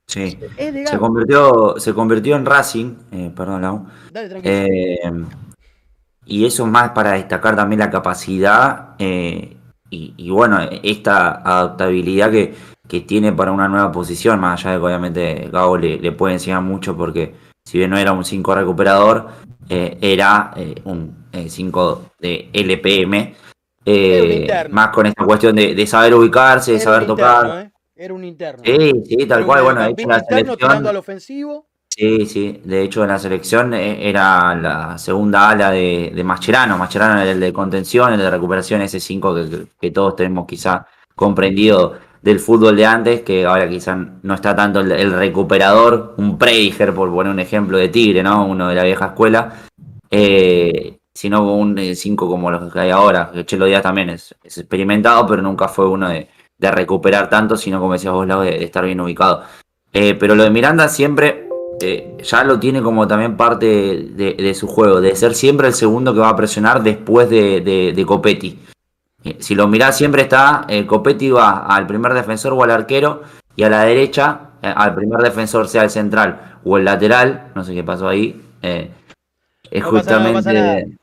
Sí. Es de Se Gago. convirtió, se convirtió en Racing, eh, perdón, Lau. Dale, tranquilo. Eh, y eso más para destacar también la capacidad eh, y, y bueno, esta adaptabilidad que, que tiene para una nueva posición, más allá de que obviamente Gago le, le puede enseñar mucho porque si bien no era un 5 recuperador, eh, era eh, un 5 de LPM. Era eh, más con esta cuestión de, de saber ubicarse, de Era saber tocar. interno, ¿eh? Era un interno. Sí, sí, Era tal cual. Bueno, de hecho, la selección. tirando al ofensivo. Sí, sí, de hecho en la selección eh, era la segunda ala de, de Mascherano, Mascherano era el de contención, el de recuperación, ese 5 que, que- que todos tenemos quizá comprendido del fútbol de antes, que ahora quizá no está tanto el, recuperador, un Prediger, por poner un ejemplo de Tigre, ¿no? Uno de la vieja escuela, eh, sino un 5 como los que hay ahora, Chelo Díaz también es, experimentado, pero nunca fue uno de, recuperar tanto, sino como decías vos, Lau, de, estar bien ubicado. Eh, pero lo de Miranda siempre eh, ya lo tiene como también parte de, su juego, de ser siempre el segundo que va a presionar después de, de, de Copetti. Eh, si lo mirás, siempre está, eh, Copetti va al primer defensor o al arquero, y a la derecha, eh, al primer defensor, sea el central o el lateral, no sé qué pasó ahí, eh, es No pasa nada, no pasa nada. justamente...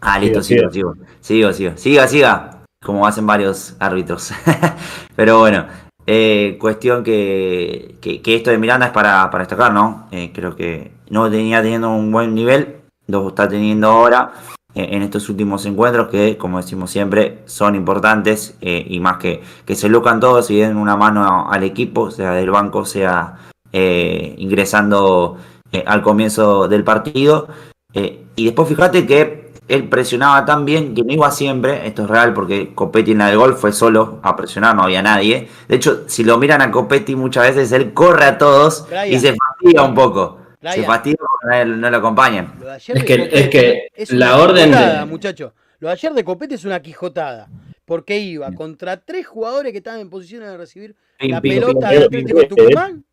Ah, listo, sigo, sigo, sigo, sigo, siga, siga, como hacen varios árbitros. Pero bueno, eh, cuestión que, que, que esto de Miranda es para, para destacar, ¿no? Eh, creo que no tenía teniendo un buen nivel, lo está teniendo ahora en estos últimos encuentros que, como decimos siempre, son importantes eh, y más que, que se locan todos y den una mano al equipo, sea del banco, sea eh, ingresando eh, al comienzo del partido. Eh, y después fíjate que él presionaba tan bien que no iba siempre, esto es real porque Copetti en la del gol fue solo a presionar, no había nadie. De hecho, si lo miran a Copetti muchas veces él corre a todos Brian. y se fastidia un poco. Se fastidia porque no lo acompañan. Es que- es que es la orden de- muchacho. Lo de ayer de Copete es una quijotada. Porque iba contra tres jugadores que estaban en posición de recibir Pim, la pim, pelota del Atlético de. Tucumán.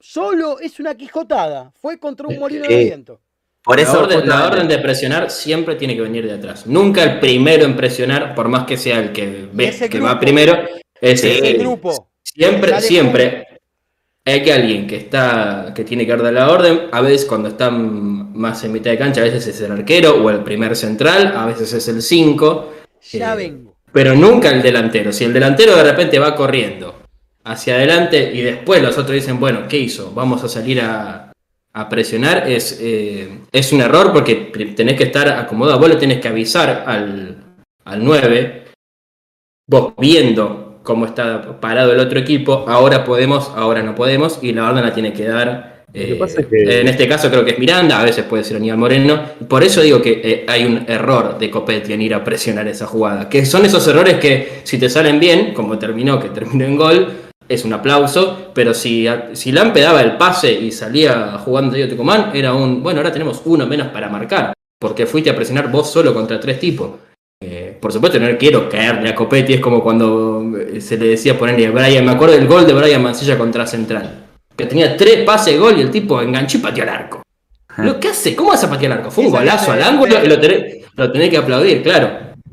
Solo es una quijotada. Fue contra un molino de viento. Por La eso orden, la orden de presionar siempre tiene que venir de atrás. Nunca el primero en presionar, por más que sea el que ve que grupo. va primero, es el- grupo. Siempre, siempre hay que alguien que está, que tiene que dar la orden. A veces cuando están más en mitad de cancha, a veces es el arquero o el primer central, a veces es el 5. Ya Eh, vengo. Pero nunca el delantero. Si el delantero de repente va corriendo hacia adelante y después los otros dicen, bueno, ¿qué hizo? Vamos a salir a, a presionar, es, eh, es un error porque tenés que estar acomodado. Vos le tenés que avisar al, al 9, vos viendo cómo está parado el otro equipo, ahora podemos, ahora no podemos, y la orden la tiene que dar. que eh, que- En este caso creo que es Miranda, a veces puede ser Aníbal Moreno. Por eso digo que eh, hay un error de Copetti en ir a presionar esa jugada. Que son esos errores que si te salen bien, como terminó, que terminó en gol, es un aplauso. Pero si, si Lampe daba el pase y salía jugando Diego Tucumán, era un, bueno, ahora tenemos uno menos para marcar. Porque fuiste a presionar vos solo contra tres tipos. Eh, por supuesto, no quiero caerle a Copetti, es como cuando eh, se le decía ponerle a Brian, me acuerdo del gol de Brian Mancilla contra Central. Que tenía tres pases de gol y el tipo enganchó y pateó al arco. Lo que hace, ¿cómo hace patear al arco? Fue un golazo al de- ángulo y lo tenés, lo tenés que aplaudir, claro.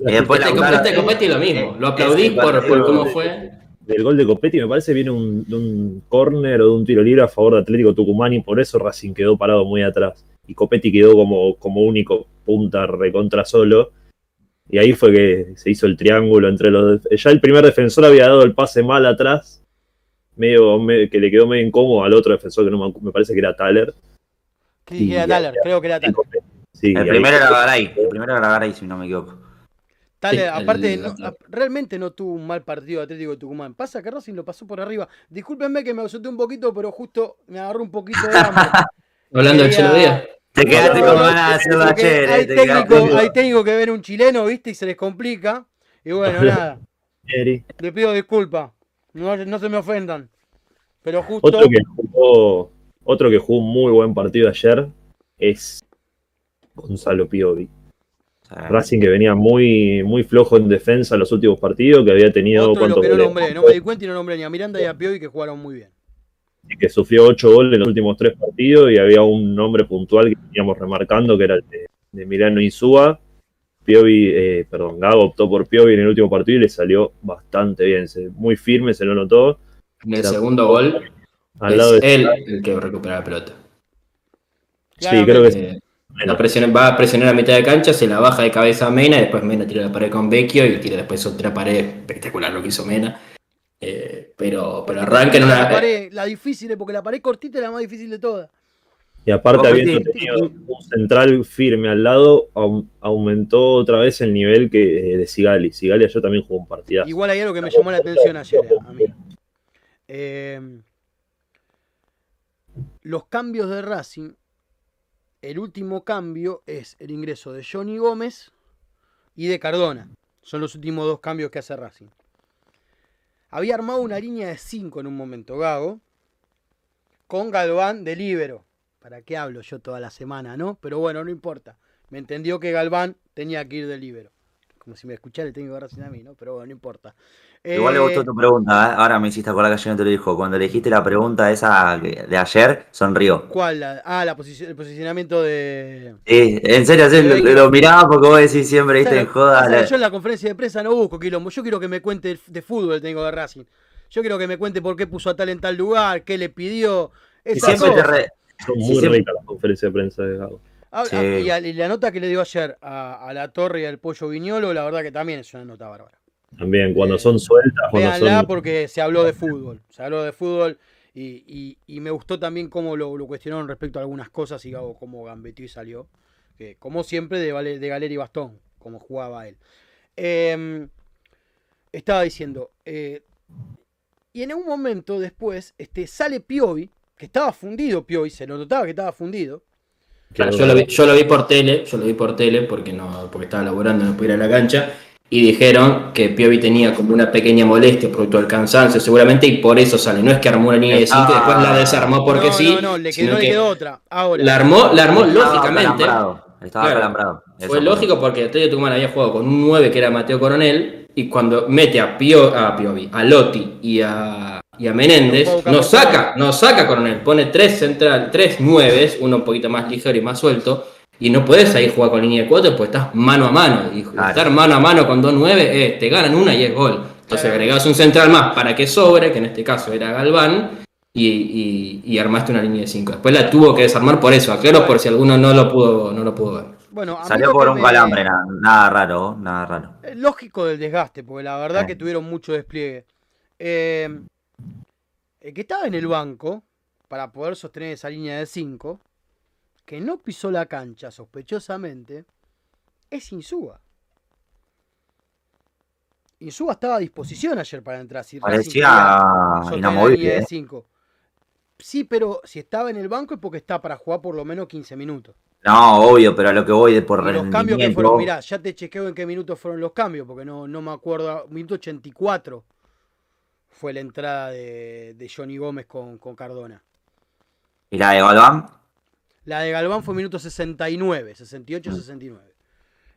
Y después Este, este Copetti lo mismo, lo aplaudí Ese por, cómo fue. Del gol de Copetti me parece viene un, de un córner o de un tiro libre a favor de Atlético Tucumán y por eso Racing quedó parado muy atrás. Y Copetti quedó como, como único punta recontra solo. Y ahí fue que se hizo el triángulo entre los... Ya el primer defensor había dado el pase mal atrás, medio, me- que le quedó medio incómodo al otro defensor que no me, parece que era Thaler. Que Y era Thaler, creo que era Thaler. Sí, El primero era Garay, el primero era Garay, si no me equivoco. Thaler, Sí, aparte, el- no- a- realmente no tuvo un mal partido Atlético de Tucumán. Pasa que Racing lo pasó por arriba. Discúlpenme que me ausenté un poquito, pero justo me agarró un poquito de hambre. Hablando del Chelo Díaz. Te quedaste con ganas de hacerlo ayer, hay, técnico, con- hay técnico que ven un chileno, ¿viste? Y se les complica. Y bueno, nada. Eri. Le pido disculpas. No, no se me ofendan. Pero justo. Otro que jugó, otro que jugó un muy buen partido ayer es Gonzalo Piovi. Racing que venía muy, muy flojo en defensa en los últimos partidos, que había tenido Otro cuántos que no nombré. No me di cuenta y no nombré ni a Miranda ni a Piovi que jugaron muy bien. Que sufrió ocho goles en los últimos tres partidos y había un nombre puntual que teníamos remarcando que era el de, de Milano Insúa. Piovi, eh, perdón, Gago optó por Piovi en el último partido y le salió bastante bien, se- muy firme, se lo notó. En el segundo gol Al lado es de él el que recupera la pelota. Sí, creo que sí. Eh, la presión, va a presionar a mitad de cancha, se la baja de cabeza a Mena, después Mena tira la pared con Vecchio y tira después otra pared espectacular lo que hizo Mena. Eh, pero, pero arranca en La, una. pared, la difícil, es porque la pared cortita es la más difícil de todas. Y aparte, Vos, habiendo tenido un central firme al lado, au- aumentó otra vez el nivel que eh, de Sigali. Sigali ayer también jugó un partidazo. Igual hay algo que me llamó la atención ayer eh, a mí. Eh, los cambios de Racing, el último cambio es el ingreso de Johnny Gómez y de Cardona. Son los últimos dos cambios que hace Racing. Había armado una línea de 5 en un momento, Gago, con Galván de líbero. ¿Para qué hablo yo toda la semana, no? Pero bueno, no importa. Me entendió que Galván tenía que ir de líbero. Como si me escuchara el técnico de Racing a mí, ¿no? Pero bueno, no importa. Igual le Eh, gustó tu pregunta, ¿eh? ahora me hiciste acordar que ayer no te lo dijo. Cuando elegiste la pregunta esa de ayer, sonrió. ¿Cuál? La- ah, la posici- el posicionamiento de. Sí, en serio, sí, lo, lo miraba porque vos decís siempre, viste, en joda. La- Yo en la conferencia de prensa no busco quilombo. Yo quiero que me cuente de fútbol el técnico de Racing. Yo quiero que me cuente por qué puso a tal en tal lugar, qué le pidió. y siempre te re- Son Sí, muy siempre- las conferencias de prensa de. Ah, Sí. ah, y la nota que le dio ayer a, a la Torre y al Pollo Viñolo, la verdad que también es una nota bárbara. También cuando son sueltas, cuando Véanla son. porque se habló de fútbol. Se habló de fútbol y, y- y me gustó también cómo lo, lo cuestionaron respecto a algunas cosas y cómo gambetió y salió. Que, como siempre, de, de Galera y Bastón, como jugaba él. Eh, estaba diciendo. eh, y en un momento después este, sale Piovi, que estaba fundido Piovi, se lo notaba que estaba fundido. Claro, yo, lo vi, yo lo vi por tele, yo lo vi por tele porque no, porque estaba laburando, no pude ir a la cancha. Y dijeron que Piovi tenía como una pequeña molestia producto del cansancio, seguramente, y por eso sale. No es que armó una línea de 5 y después la desarmó porque no, sí. No, no, le quedó, le que quedó otra. Ahora. La armó, la armó Estaba lógicamente. acalambrado, Estaba Claro. acalambrado. Fue lógico porque Atlético Tucumán había jugado con un 9 que era Mateo Coronel y cuando mete a, Pio, a Piovi, a Lotti y a, y a Menéndez, No saca, no saca Coronel, pone tres central, tres nueves, uno un poquito más ligero y más suelto, y no puedes ahí jugar con línea de 4 porque estás mano a mano. Y Claro. estar mano a mano con dos nueve, eh, te ganan una y es gol. Entonces Claro. agregás un central más para que sobre, que en este caso era Galván, y, y- y armaste una línea de 5. Después la tuvo que desarmar por eso, aclaro por si alguno no lo pudo, no lo pudo ver. Bueno, Salió por un me- calambre, nada, nada raro, nada raro. Es lógico del desgaste, porque la verdad que tuvieron mucho despliegue. Eh, el que estaba en el banco, para poder sostener esa línea de 5, que no pisó la cancha sospechosamente, es Insúa. Insúa estaba a disposición ayer para entrar. Si Parecía inamovible. ¿eh? 5. Sí, pero si estaba en el banco es porque está para jugar por lo menos 15 minutos. No, obvio, pero a lo que voy de por Y los cambios que fueron, mirá, ya te chequeo en qué minutos fueron los cambios, porque no, no me acuerdo. Minuto 84 fue la entrada de, de Johnny Gómez con, con Cardona. ¿Y la de Galván? La de Galván fue minuto 69, 68, 69.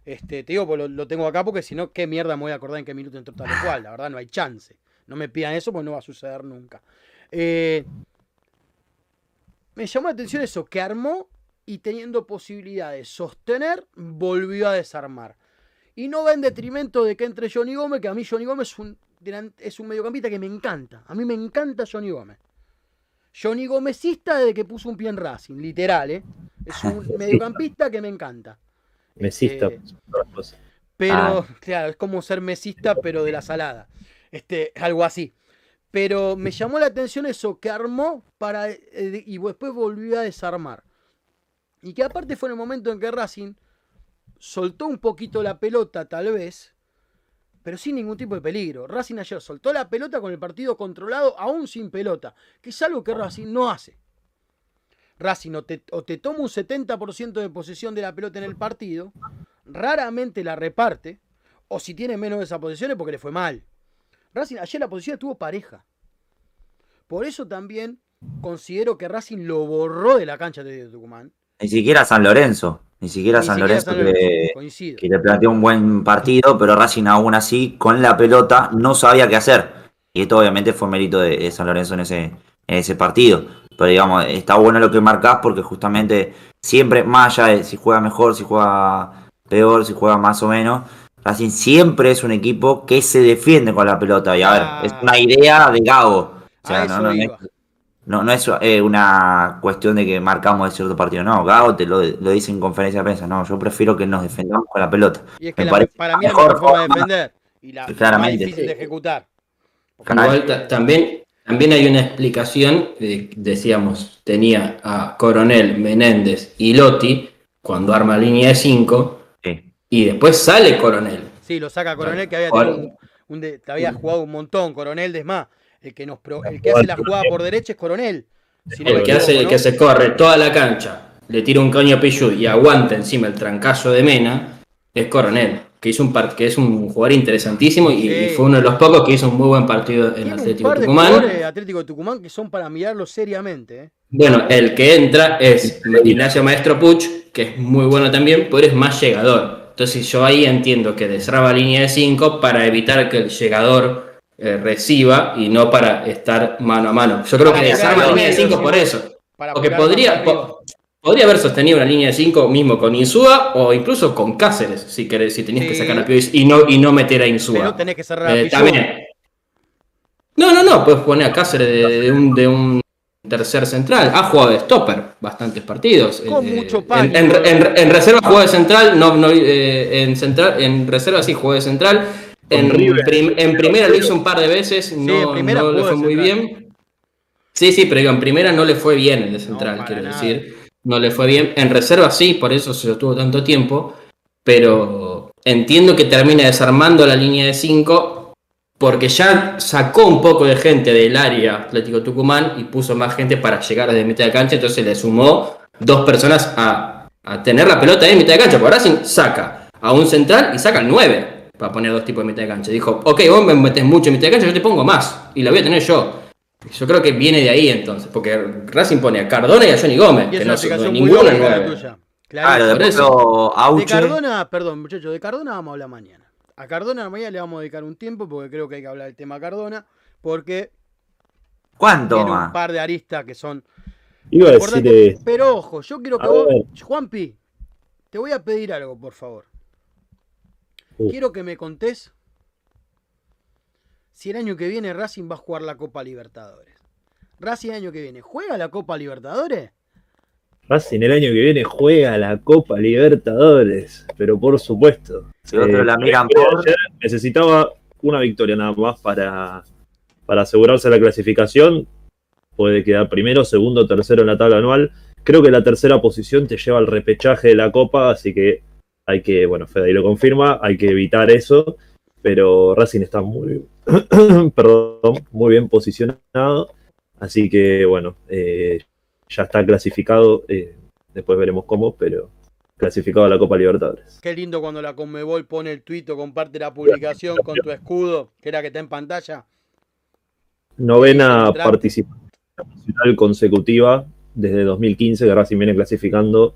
Este, te digo, pues lo, lo tengo acá porque si no, qué mierda me voy a acordar en qué minuto entró tal cual. La verdad, no hay chance. No me pidan eso porque no va a suceder nunca. Eh, me llamó la atención eso, que armó y teniendo posibilidad de sostener, volvió a desarmar. Y no va en detrimento de que entre Johnny Gómez, que a mí Johnny Gómez es un, es un mediocampista que me encanta. A mí me encanta Johnny Gómez. Johnny Gómezista desde que puso un pie en Racing, literal, ¿eh? Es un mediocampista que me encanta. Mesista, cosas. pero, Ah. claro, es como ser mesista, pero de la salada. Este, algo así. Pero me llamó la atención eso, que armó para. eh, y después volvió a desarmar. Y que aparte fue en el momento en que Racing soltó un poquito la pelota, tal vez, pero sin ningún tipo de peligro. Racing ayer soltó la pelota con el partido controlado, aún sin pelota, que es algo que Racing no hace. Racing o te, o te toma un 70% de posesión de la pelota en el partido, raramente la reparte, o si tiene menos de esas posiciones porque le fue mal. Racing ayer la posición estuvo pareja. Por eso también considero que Racing lo borró de la cancha de Tucumán. Ni siquiera San Lorenzo. Ni siquiera Ni San siquiera Lorenzo San que, Lorenzo, coincido. que le planteó un buen partido, pero Racing aún así, con la pelota, no sabía qué hacer. Y esto obviamente fue mérito de, de San Lorenzo en ese, en ese partido. Pero digamos, está bueno lo que marcás porque justamente siempre, más allá de si juega mejor, si juega peor, si juega más o menos, Racing siempre es un equipo que se defiende con la pelota. Y a Ah. ver, es una idea de Gago. O sea, no, no. No, no es eh, una cuestión de que marcamos de cierto partido. No, Gago te lo, lo dice en conferencia de prensa. No, yo prefiero que nos defendamos con la pelota. Y es que Me la- parece para mí es la mejor forma de defender. Y la, la más Claramente. difícil de ejecutar. Igual también, también hay una explicación, eh, decíamos, tenía a Coronel, Menéndez y Lotti cuando arma línea de 5 Sí. y después sale Coronel. Sí, lo saca Coronel que había, tenido un, un de- te había jugado un montón. Coronel, es más, el que, nos pro- el que hace la jugada por derecha es Coronel. Si El que hace, que se corre toda la cancha, le tira un caño a Pichu y aguanta encima el trancazo de Mena, es Coronel, que hizo un part- que es un jugador interesantísimo y, Sí. y fue uno de los pocos que hizo un muy buen partido en un Atlético par de Tucumán. de Atlético de Tucumán que son para mirarlo seriamente. ¿eh? Bueno, el que entra es Ignacio Maestro Puch, que es muy bueno también, pero es más llegador. Entonces yo ahí entiendo que desraba línea de 5 para evitar que el llegador eh, reciba y no para estar mano a mano. Yo creo Para que desarma al línea de medio, 5 sí. por eso. Porque podría, po- podría haber sostenido una línea de 5 mismo con Insúa o incluso con Cáceres, si querés, si tenías que sacar a Piovis y no, y no meter a Insúa. Pero tenés que cerrar a Eh, también. No, no, no, puedes poner a Cáceres de, de un, de un tercer central. Ha jugado de stopper bastantes partidos. Con Eh, mucho en- en- en reserva jugó de central, no, no, eh, en central, en reserva sí jugó de central. En, prim- primera lo hizo un par de veces, no, le fue muy bien. Sí, sí, pero digo, en primera no le fue bien el de central, quiero nada. decir. No le fue bien. En reserva sí, por eso se lo tuvo tanto tiempo. Pero entiendo que termina desarmando la línea de 5 porque ya sacó un poco de gente del área Atlético Tucumán y puso más gente para llegar desde mitad de cancha. Entonces le sumó dos personas a, a tener la pelota en mitad de cancha. Por Racing saca a un central y saca al 9 para poner dos tipos de mitad de cancha. Dijo, ok, vos me metés mucho en mitad de cancha, yo te pongo más y la voy a tener yo. Yo creo que viene de ahí entonces, porque Racing pone a Cardona y a Johnny Gómez, que no son 9. tuya. Claro, Clarísimo. por eso. De. Cardona, perdón, muchachos, de Cardona vamos a hablar mañana. A Cardona mañana le vamos a dedicar un tiempo porque creo que hay que hablar del tema Cardona, porque ¿Cuánto tiene un par de aristas que son Iba a importantes. decir, Pero ojo, yo quiero que A vos, ver. Juanpi, te voy a pedir algo, por favor. Uh. Quiero que me contés si el año que viene Racing va a jugar la Copa Libertadores. Racing el año que viene, ¿juega la Copa Libertadores? Racing el año que viene juega la Copa Libertadores, pero por supuesto. Si Eh, la miran ayer por. Necesitaba una victoria nada más para, para asegurarse la clasificación. Puede quedar primero, segundo, tercero en la tabla anual. Creo que la tercera posición te lleva al repechaje de la Copa, así que hay que, bueno, Fede ahí lo confirma, hay que evitar eso. Pero Racing está muy, perdón, muy bien posicionado. Así que, bueno, eh, ya está clasificado. eh, después veremos cómo, pero clasificado a la Copa Libertadores. Qué lindo cuando la Conmebol pone el tuit o comparte la publicación con tu escudo, que era que está en pantalla. Novena participación consecutiva desde 2015, que Racing viene clasificando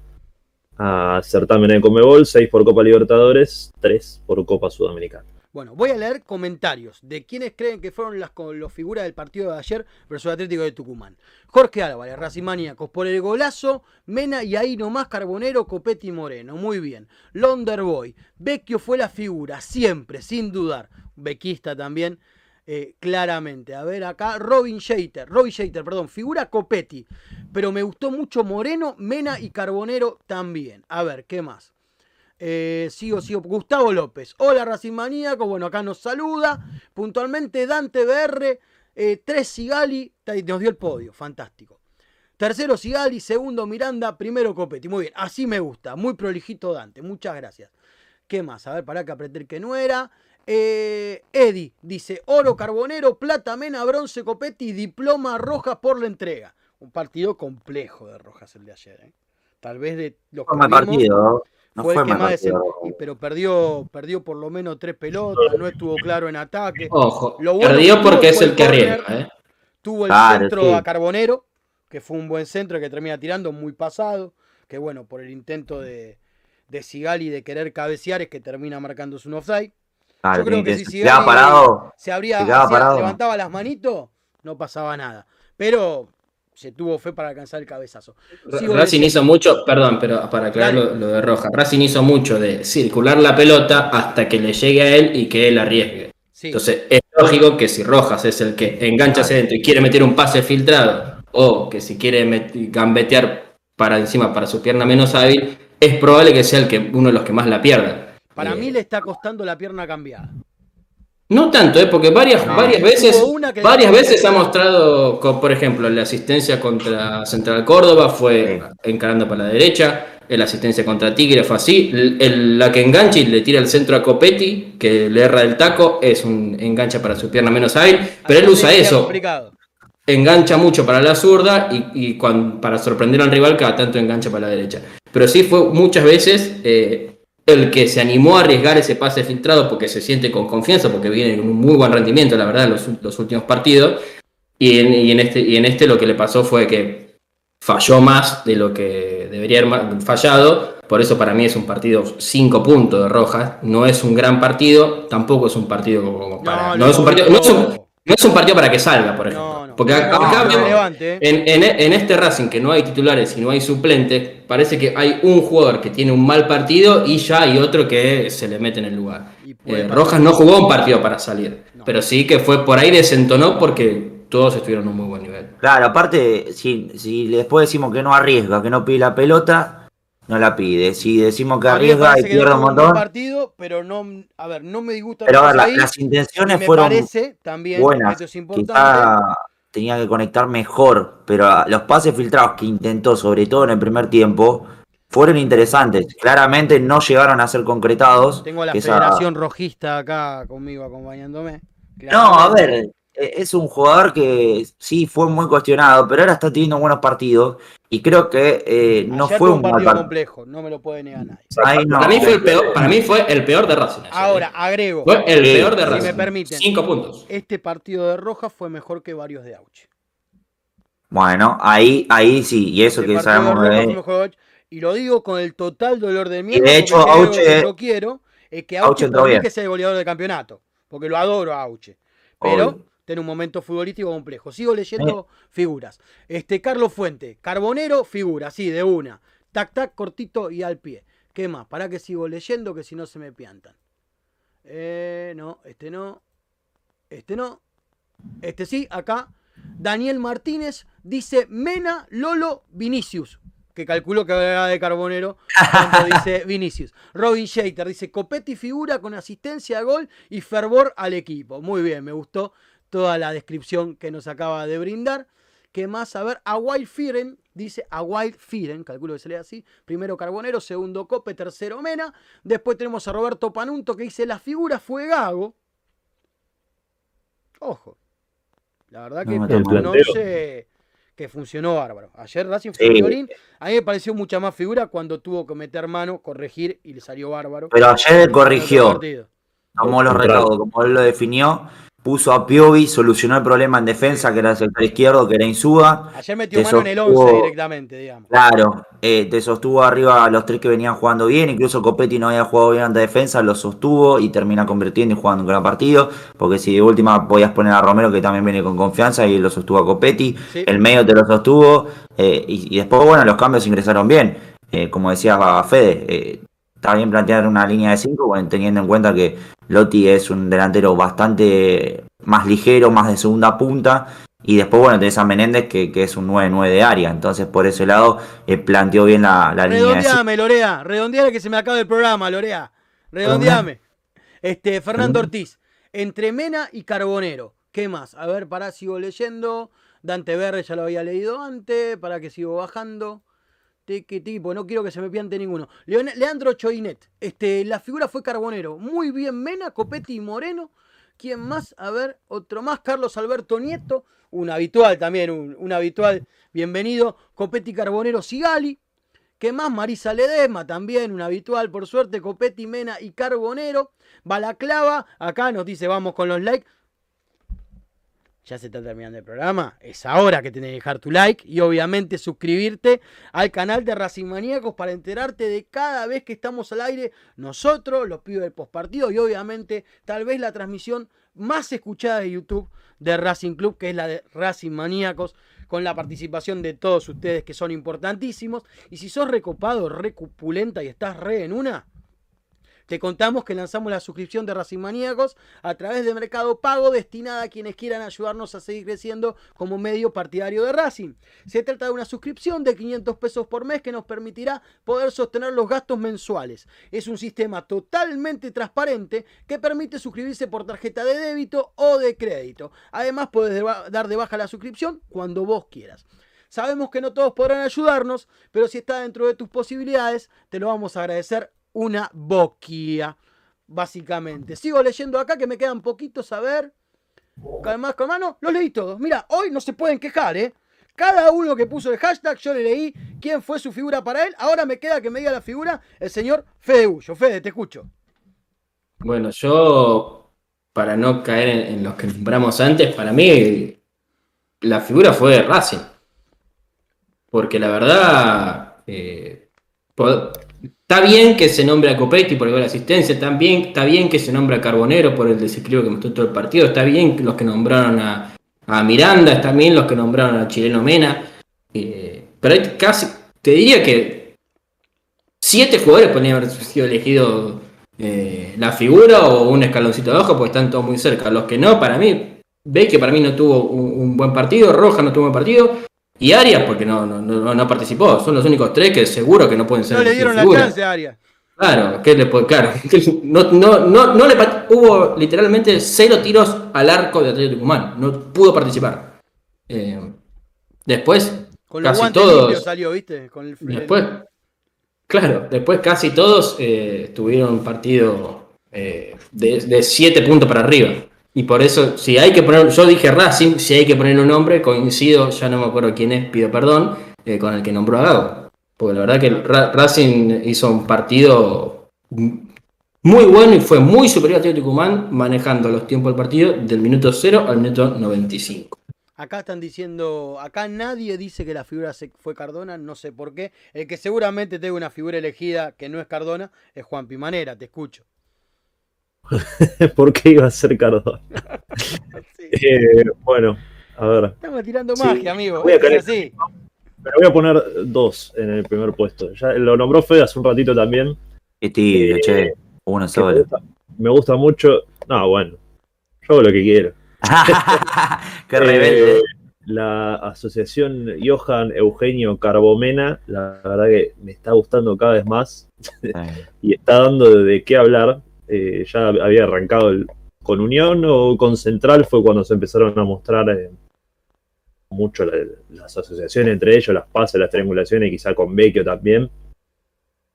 a certámenes de Comebol, 6 por Copa Libertadores, 3 por Copa Sudamericana. Bueno, voy a leer comentarios de quienes creen que fueron las los figuras del partido de ayer versus Atlético de Tucumán. Jorge Álvarez, Racimaniacos, por el golazo, Mena y ahí nomás Carbonero, Copetti y Moreno. Muy bien. Londerboy, Vecchio fue la figura, siempre, sin dudar. Bequista también, eh, claramente. A ver acá, Robin Shater, Robin Shater, perdón, figura Copetti. Pero me gustó mucho Moreno, Mena y Carbonero también. A ver, ¿qué más? Eh, sigo, sigo. Gustavo López. Hola, Racing Maníaco. Bueno, acá nos saluda. Puntualmente Dante BR. eh, tres Sigali. Nos dio el podio. Fantástico. Tercero Sigali. Segundo Miranda. Primero Copetti. Muy bien. Así me gusta. Muy prolijito Dante. Muchas gracias. ¿Qué más? A ver, para que apreté el que no era. Eh, Eddie dice: oro, carbonero, plata, mena, bronce, Copetti, diploma roja por la entrega. Un partido complejo de Rojas el de ayer. ¿eh? Tal vez de los que partido. No fue fue el que más y- pero perdió, perdió por lo menos tres pelotas, no estuvo claro en ataque. Ojo, Lo bueno perdió porque es el el que arriesga, ¿eh? Tuvo el Claro, centro sí. a Carbonero, que fue un buen centro que termina tirando muy pasado. Que bueno, por el intento de, de Sigali de querer cabecear es que termina marcándose un offside. Claro, Yo creo que si se quedaba parado. se abría, se parado. levantaba las manitos, no pasaba nada. Pero se tuvo fe para alcanzar el cabezazo. Sigo Racing hizo mucho, perdón, pero para aclarar lo, lo de Roja, Racing hizo mucho de circular la pelota hasta que le llegue a él y que él arriesgue. Sí. Entonces es lógico que si Rojas es el que engancha hacia adentro y quiere meter un pase filtrado, o que si quiere gambetear para encima para su pierna menos hábil, es probable que sea el que uno de los que más la pierda. Para Eh, mí le está costando la pierna cambiada. No tanto, ¿eh? porque varias, No. varias veces, Hubo una que- varias veces ha mostrado, por ejemplo, la asistencia contra Central Córdoba fue encarando para la derecha, la asistencia contra Tigre fue así, el- el- la que engancha y le tira el centro a Copetti, que le erra el taco, es un engancha para su pierna menos hábil, pero él usa eso, complicado. engancha mucho para la zurda y, y cuan- para sorprender al rival cada tanto engancha para la derecha. Pero sí fue muchas veces eh, el que se animó a arriesgar ese pase filtrado porque se siente con confianza, porque viene con un muy buen rendimiento, la verdad, en los, los últimos partidos. Y en, y en este, y en este lo que le pasó fue que falló más de lo que debería haber fallado. Por eso para mí es un partido 5 puntos de Rojas. No es un gran partido, tampoco es un partido como para. No, es un partido. No es un, no es un partido para que salga, por ejemplo. Porque acá, No, acá no, vemos- relevante, ¿eh? en, en- en este Racing que no hay titulares y no hay suplentes, parece que hay un jugador que tiene un mal partido y ya hay otro que se le mete en el lugar. Eh. Rojas no jugó un partido para salir, No. pero sí que fue por ahí desentonó porque todos estuvieron en un muy buen nivel. Claro, aparte, si, si después decimos que no arriesga, que no pide la pelota, no la pide. Si decimos que A arriesga y pierde un montón. partido, pero no, a ver, no me disgusta Pero a ver, la- las intenciones me fueron parece también, buenas. esto es importante, Quizá tenía que conectar mejor, pero los pases filtrados que intentó, sobre todo en el primer tiempo, fueron interesantes. Claramente no llegaron a ser concretados. tengo a la esa- Federación Rojista acá conmigo acompañándome. No, a ver, es un jugador que sí fue muy cuestionado, pero ahora está teniendo buenos partidos y creo que eh, no Ayer fue un mal partido partido. complejo, no me lo puede negar nadie. No. Para, mí fue el peor, para mí fue el peor de Racing. ayer, Ahora, agrego, Fue el peor de si Racing. me permiten. Cinco puntos. este partido de Rojas fue mejor que varios de Auche. Bueno, ahí, ahí sí, y eso Este que de sabemos de. Y lo digo con el total dolor de mi Y de hecho, si Auche- yo quiero es que Auche Auche, bien. que sea el goleador del campeonato, porque lo adoro a Auche. Pero Tiene un momento futbolístico complejo. Sigo leyendo figuras. Este Carlos Fuente, Carbonero, figura, sí, de una. Tac, tac, cortito y al pie. ¿Qué más? Para que sigo leyendo que si no se me piantan. Eh, no, este no. Este no. Este sí, acá. Daniel Martínez dice Mena, Lolo, Vinicius. Que calculo que hablará de Carbonero cuando dice Vinicius. Robin Shater dice Copetti figura con asistencia a gol y fervor al equipo. Muy bien, me gustó toda la descripción que nos acaba de brindar. ¿Qué más? A ver, a Wild Firen, dice a Wild Firen, calculo que se lee así. Primero Carbonero, segundo Cope, tercero Mena. Después tenemos a Roberto Panunto que dice la figura fue Gago. Ojo. La verdad que No, once que funcionó bárbaro. Ayer Racing fue Sí. violín. A mí me pareció mucha más figura cuando tuvo que meter mano, corregir y le salió bárbaro. Pero ayer corrigió, tomó los recaudos, como él lo definió, puso a Piovi, solucionó el problema en defensa, que era el sector izquierdo, que era Insúa. Ayer metió mano en el sostuvo- 11 directamente, digamos. Claro, eh, te sostuvo arriba a los tres que venían jugando bien, incluso Copetti no había jugado bien ante defensa, lo sostuvo y termina convirtiendo y jugando un gran partido, porque si de última podías poner a Romero que también viene con confianza y lo sostuvo a Copetti, Sí. el medio te lo sostuvo eh, y, y después, bueno, los cambios ingresaron bien, Eh, como decía Fede, eh, está bien plantear una línea de 5, teniendo en cuenta que Lotti es un delantero bastante más ligero, más de segunda punta, y después, bueno, tenés a Menéndez que, que es un 9-9 de área. Entonces, por ese lado, eh, planteó bien la, la línea de cinco. Redondeame, Lorea. Redondeame que se me acabe el programa, Lorea. Redondeame. Este, Fernando Ortiz. Entre Mena y Carbonero. ¿Qué más? A ver, pará, sigo leyendo. Dante Verde ya lo había leído antes. Para que sigo bajando. Tiki, tiki, pues no quiero que se me piante ninguno. Leandro Choinet. Este, la figura fue Carbonero. Muy bien Mena, Copetti y Moreno. ¿Quién más? A ver, otro más. Carlos Alberto Nieto, un habitual también, un, un habitual. Bienvenido. Copetti Carbonero Sigali. ¿Qué más? Marisa Ledesma, también un habitual, por suerte. Copetti, Mena y Carbonero. Balaclava, acá nos dice vamos con los likes. Ya se está terminando el programa. Es ahora que tenés que dejar tu like y obviamente suscribirte al canal de Racing Maníacos para enterarte de cada vez que estamos al aire. Nosotros, los pibes del postpartido y obviamente tal vez la transmisión más escuchada de YouTube de Racing Club, que es la de Racing Maníacos, con la participación de todos ustedes que son importantísimos. Y si sos recopado, recupulenta y estás re en una, te contamos que lanzamos la suscripción de Racing Maníacos a través de Mercado Pago destinada a quienes quieran ayudarnos a seguir creciendo como medio partidario de Racing. Se trata de una suscripción de 500 pesos por mes que nos permitirá poder sostener los gastos mensuales. Es un sistema totalmente transparente que permite suscribirse por tarjeta de débito o de crédito. Además puedes dar de baja la suscripción cuando vos quieras. Sabemos que no todos podrán ayudarnos, pero si está dentro de tus posibilidades, te lo vamos a agradecer una boquía, básicamente. Sigo leyendo acá que me quedan poquitos a ver. Además, con mano, los leí todos. Mira, hoy no se pueden quejar, ¿eh? Cada uno que puso el hashtag, yo le leí quién fue su figura para él. Ahora me queda que me diga la figura el señor Fede Ullo. Fede, te escucho. Bueno, yo, para no caer en, los que nombramos antes, para mí la figura fue Racing. Porque la verdad, eh, Está bien que se nombre a Copetti por la asistencia, está bien, está bien que se nombre a Carbonero por el desequilibrio que mostró todo el partido, está bien los que nombraron a, Miranda, está bien los que nombraron a Chileno Mena, eh, pero casi, te diría que siete jugadores podrían haber sido elegidos eh, la figura o un escaloncito abajo porque están todos muy cerca. Los que no, para mí, ve que para mí no tuvo un, buen partido, Roja no tuvo un buen partido, y Arias, porque no, no, no, participó. Son los únicos tres que seguro que no pueden ser. No le dieron la chance a Arias. Claro, que le claro. No, no, no, no le hubo literalmente cero tiros al arco de Atlético Tucumán. No pudo participar. Eh, después, Con casi todos. Salió, ¿viste? Con el, después, claro, después casi todos eh, tuvieron partido eh, de, de siete puntos para arriba. Y por eso, si hay que poner, yo dije Racing, si hay que poner un nombre, coincido, ya no me acuerdo quién es, pido perdón, eh, con el que nombró a Gago. Porque la verdad que Racing hizo un partido muy bueno y fue muy superior a Tío Tucumán, manejando los tiempos del partido del minuto 0 al minuto 95. Acá están diciendo, acá nadie dice que la figura fue Cardona, no sé por qué. El que seguramente tenga una figura elegida que no es Cardona es Juan Pimanera, te escucho. ¿Por qué iba a ser Cardona? Eh, bueno, a ver. Estamos tirando magia, amigo. Voy a Pero voy a poner dos en el primer puesto. Ya lo nombró Fede hace un ratito también. Qué tibio, eh, che. Uno solo. Me gusta, mucho. No, bueno. Yo hago lo que quiero. Qué rebelde. Eh, la asociación Johan Eugenio Carbomena, la verdad que me está gustando cada vez más y está dando de qué hablar. Eh, ya había arrancado con Unión o con Central, fue cuando se empezaron a mostrar eh, mucho las asociaciones entre ellos, las pases, las triangulaciones, quizá con Vecchio también.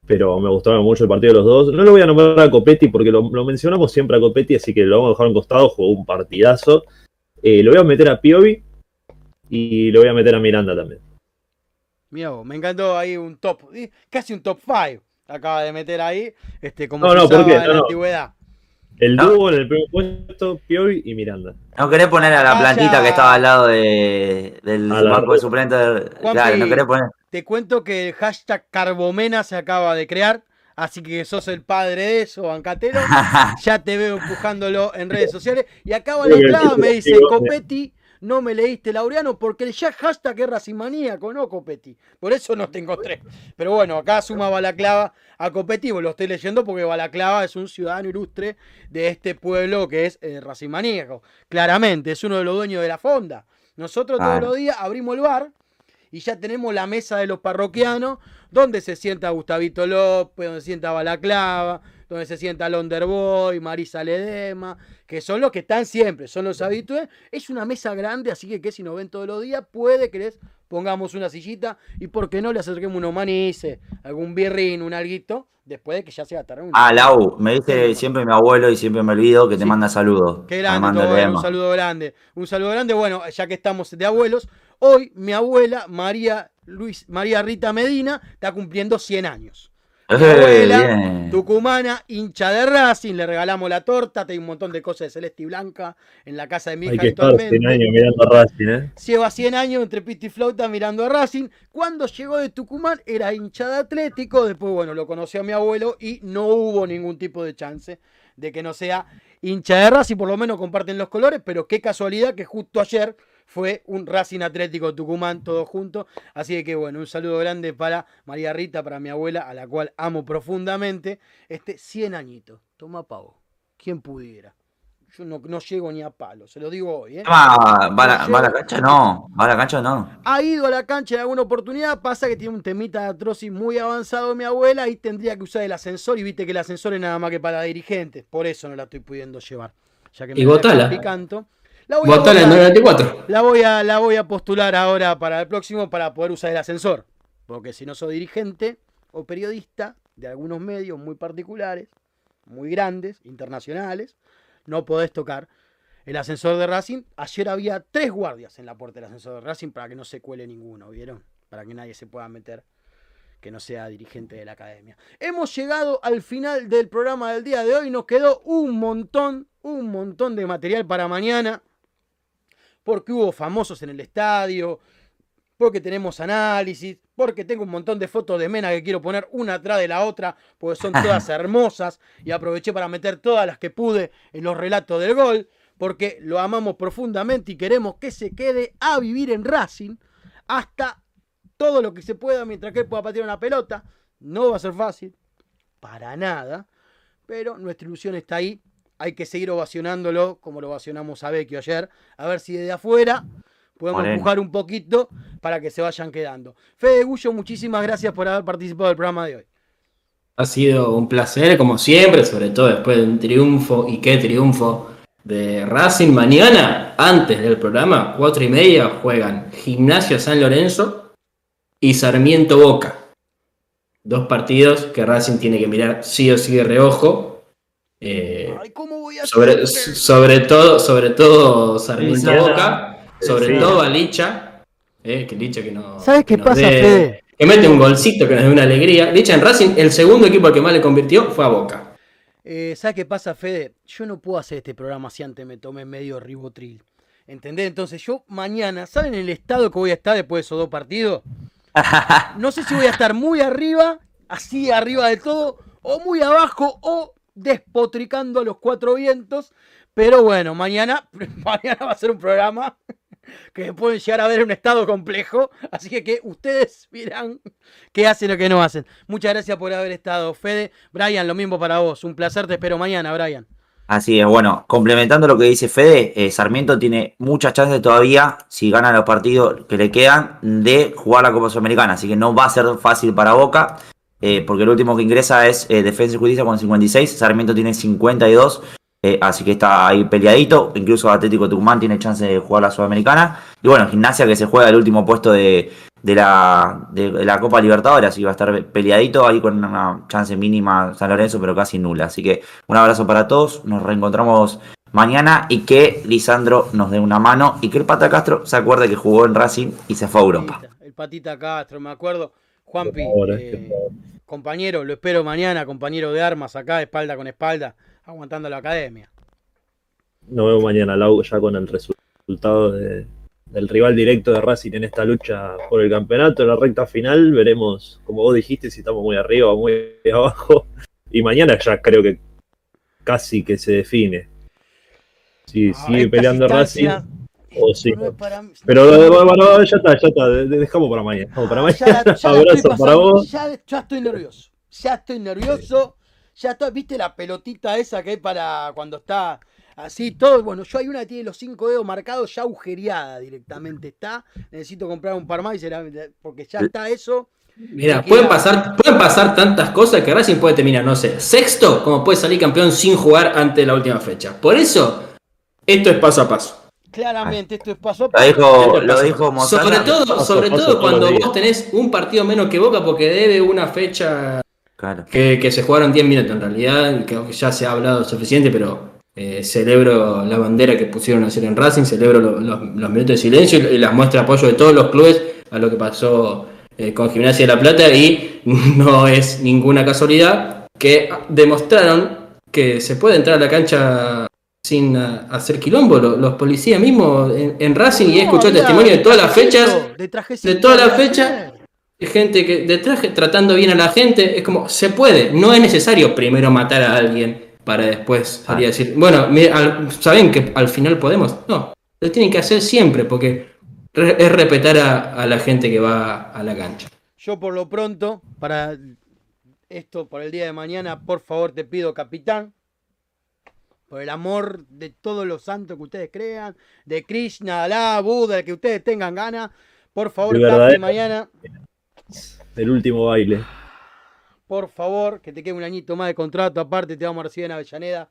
Pero me gustaba mucho el partido de los dos. No lo voy a nombrar a Copetti porque lo, mencionamos siempre a Copetti, así que lo vamos a dejar en costado, jugó un partidazo. Eh, lo voy a meter a Piovi y lo voy a meter a Miranda también. Mira, me encantó ahí un top, casi un top 5 acaba de meter ahí, este, como no, no, en la antigüedad. El dúo en el primer puesto, Piovi y Miranda. No querés poner a la plantita que estaba al lado de, del banco de suplentes. Claro, no querés poner. Te cuento que el hashtag Carbomena se acaba de crear. Así que sos el padre de eso, bancatero. ya te veo empujándolo en redes sociales. Y acaba la clave, me dice Copetti no me leíste Laureano porque el ya hashtag es racimaníaco, no Copetti. Por eso no tengo tres. Pero bueno, acá suma Balaclava a Copetti, lo estoy leyendo porque Balaclava es un ciudadano ilustre de este pueblo que es eh, racimaníaco. Claramente, es uno de los dueños de la fonda. Nosotros todos los días abrimos el bar y ya tenemos la mesa de los parroquianos donde se sienta Gustavito López, donde se sienta Balaclava, donde se sienta Londerboy, Marisa Ledema, que son los que están siempre, son los habituales. Es una mesa grande, así que que si nos ven todos los días, puede que les pongamos una sillita y por qué no le acerquemos unos manices, algún birrín, un alguito, después de que ya sea tarde. Ah, Lau, me dice siempre mi abuelo y siempre me olvido que te Sí. manda saludos. Qué grande, todo, un saludo grande. Un saludo grande. Bueno, ya que estamos de abuelos, hoy mi abuela, María, Luis, María Rita Medina, está cumpliendo 100 años. Eh, abuela, bien. tucumana, hincha de Racing, le regalamos la torta, tengo un montón de cosas de celeste y blanca en la casa de mi Hay hija que estar actualmente. 100 años mirando a Racing, ¿eh? Lleva 100 años entre pito y flauta mirando a Racing. Cuando llegó de Tucumán era hincha de Atlético. Después, bueno, lo conoció a mi abuelo y no hubo ningún tipo de chance de que no sea hincha de Racing. Por lo menos comparten los colores, pero qué casualidad que justo ayer fue un Racing Atlético Tucumán todos juntos. Así que bueno, un saludo grande para María Rita, para mi abuela, a la cual amo profundamente. Este 100 añitos. Toma pavo. ¿Quién pudiera? Yo no, no llego ni a palo, se lo digo hoy. ¿eh? Emma, ¿va, a la, No va a la llego. cancha? No. ¿Va a la cancha no? ha ido a la cancha en alguna oportunidad, pasa que tiene un temita de atrosis muy avanzado mi abuela y tendría que usar el ascensor y viste que el ascensor es nada más que para dirigentes, por eso no la estoy pudiendo llevar. Ya que Y me la votala. dejan picando. La voy, a Votala en votar. 94. la, voy a, la voy a postular ahora para el próximo para poder usar el ascensor, porque si no soy dirigente o periodista de algunos medios muy particulares, muy grandes, internacionales, no podés tocar el ascensor de Racing. Ayer había tres guardias en la puerta del ascensor de Racing para que no se cuele ninguno, ¿vieron? Para que nadie se pueda meter que no sea dirigente de la academia. Hemos llegado al final del programa del día de hoy. Nos quedó un montón, un montón de material para mañana. Porque hubo famosos en el estadio. Porque tenemos análisis. Porque tengo un montón de fotos de Mena que quiero poner una atrás de la otra. Porque son todas hermosas. Y aproveché para meter todas las que pude en los relatos del gol. Porque lo amamos profundamente y queremos que se quede a vivir en Racing. Hasta todo lo que se pueda mientras que él pueda patear una pelota. No va a ser fácil, para nada, pero nuestra ilusión está ahí. Hay que seguir ovacionándolo como lo ovacionamos a Vecchio ayer, a ver si desde afuera podemos Moreno. empujar un poquito para que se vayan quedando. Fede Gullo, muchísimas gracias por haber participado del programa de hoy. Ha sido un placer, como siempre, sobre todo después de un triunfo, y qué triunfo de Racing. Mañana, antes del programa, cuatro y media, juegan Gimnasio San Lorenzo y Sarmiento Boca. Dos partidos que Racing tiene que mirar sí o sí de reojo. Eh, ¿cómo voy a sobre, hacer? sobre todo, sobre todo Sarmiento. Boca, sobre Sí. todo a Licha, eh, que Licha que no. ¿Sabes qué pasa, dé- Fede? Que mete un golcito que nos dé una alegría. Licha en Racing, el segundo equipo al que más le convirtió fue a Boca. Eh, ¿Sabes qué pasa, Fede? Yo no puedo hacer este programa si antes me tomé medio ribotril. ¿Entendés? Entonces yo mañana, ¿saben el estado que voy a estar después de esos dos partidos? No sé si voy a estar muy arriba, así arriba de todo, o muy abajo, o despotricando a los cuatro vientos. Pero bueno, mañana, mañana va a ser un programa que pueden llegar a ver un estado complejo. Así que, que ustedes verán qué hacen o qué no hacen. Muchas gracias por haber estado, Fede. Brian, lo mismo para vos. Un placer, te espero mañana, Brian. Así es, bueno, complementando lo que dice Fede, eh, Sarmiento tiene muchas chances todavía, si gana los partidos que le quedan, de jugar la Copa Sudamericana. Así que no va a ser fácil para Boca, eh, porque el último que ingresa es eh, Defensa y Justicia con 56, Sarmiento tiene 52, eh, así que está ahí peleadito. Incluso Atlético Tucumán tiene chance de jugar la Sudamericana. Y bueno, Gimnasia que se juega el último puesto de, de la, de, la Copa Libertadores, así que va a estar peleadito ahí con una chance mínima San Lorenzo, pero casi nula. Así que un abrazo para todos, nos reencontramos mañana y que Lisandro nos dé una mano y que el Pata Castro se acuerde que jugó en Racing y se fue a Europa. El Patita Castro, me acuerdo. Juanpi, favor, eh, compañero, lo espero mañana, compañero de armas acá, espalda con espalda, aguantando la academia. Nos vemos mañana, Lau, ya con el resultado de- del rival directo de Racing en esta lucha por el campeonato. En la recta final veremos, como vos dijiste, si estamos muy arriba o muy abajo. Y mañana ya creo que casi que se define. Si A sigue peleando Racing instancias, o esto sí. es para. Pero bueno, ya está, ya está. de- de- Dejamos para mañana. Dejamos para Ah, mañana. ya Abrazo para vos. Ya, ya estoy nervioso. Ya estoy nervioso. Ya estoy, ¿viste la pelotita esa que hay para cuando está así todo? Bueno, yo hay una que tiene los cinco dedos marcados ya agujereada directamente está. Necesito comprar un par más y será- porque ya está eso. Mira, pueden pasar, pueden pasar tantas cosas que Racing puede terminar, no sé, sexto, como puede salir campeón sin jugar antes de la última fecha. Por eso, esto es paso a paso. Claramente, esto es paso a Lo dijo, lo dijo. Sobre todo, sobre paso todo cuando vos tenés un partido menos que Boca porque debe una fecha Claro. que, que se jugaron 10 minutos en realidad, que ya se ha hablado suficiente, pero eh, celebro la bandera que pusieron a hacer en Racing, celebro lo- los, los minutos de silencio y, y las muestras de apoyo de todos los clubes a lo que pasó eh, con Gimnasia de la Plata y no es ninguna casualidad que demostraron que se puede entrar a la cancha sin ah, hacer quilombo, Lo- los, policías mismos en, en Racing y he escuchado testimonio de todas las fechas de, de toda la de fecha, gente que de traje tratando bien a la gente, es como, se puede, no es necesario primero matar a alguien para después salir a decir, bueno, mira, al- saben que al final podemos, no, lo tienen que hacer siempre porque re- es respetar a, a la gente que va a la cancha. Yo por lo pronto, para esto, por el día de mañana, por favor te pido, capitán, por el amor de todos los santos que ustedes crean, de Krishna, Alá, Buda, que ustedes tengan ganas, por favor, El mañana, Del último baile. por favor, que te quede un añito más de contrato, aparte te vamos a recibir en Avellaneda.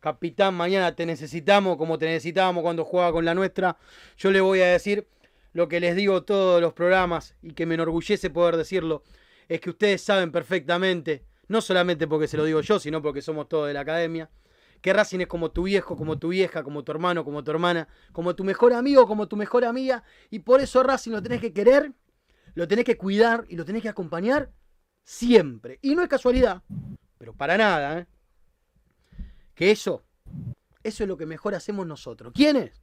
Capitán, mañana te necesitamos como te necesitábamos cuando jugaba con la nuestra. Yo le voy a decir lo que les digo todos los programas y que me enorgullece poder decirlo, es que ustedes saben perfectamente, no solamente porque se lo digo yo, sino porque somos todos de la academia, que Racing es como tu viejo, como tu vieja, como tu hermano, como tu hermana, como tu mejor amigo, como tu mejor amiga, y por eso Racing lo tenés que querer, lo tenés que cuidar y lo tenés que acompañar siempre. Y no es casualidad, pero para nada, ¿eh? que eso, eso es lo que mejor hacemos nosotros. ¿Quiénes?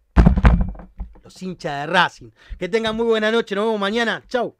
Los hinchas de Racing. Que tengan muy buena noche, nos vemos mañana. Chau.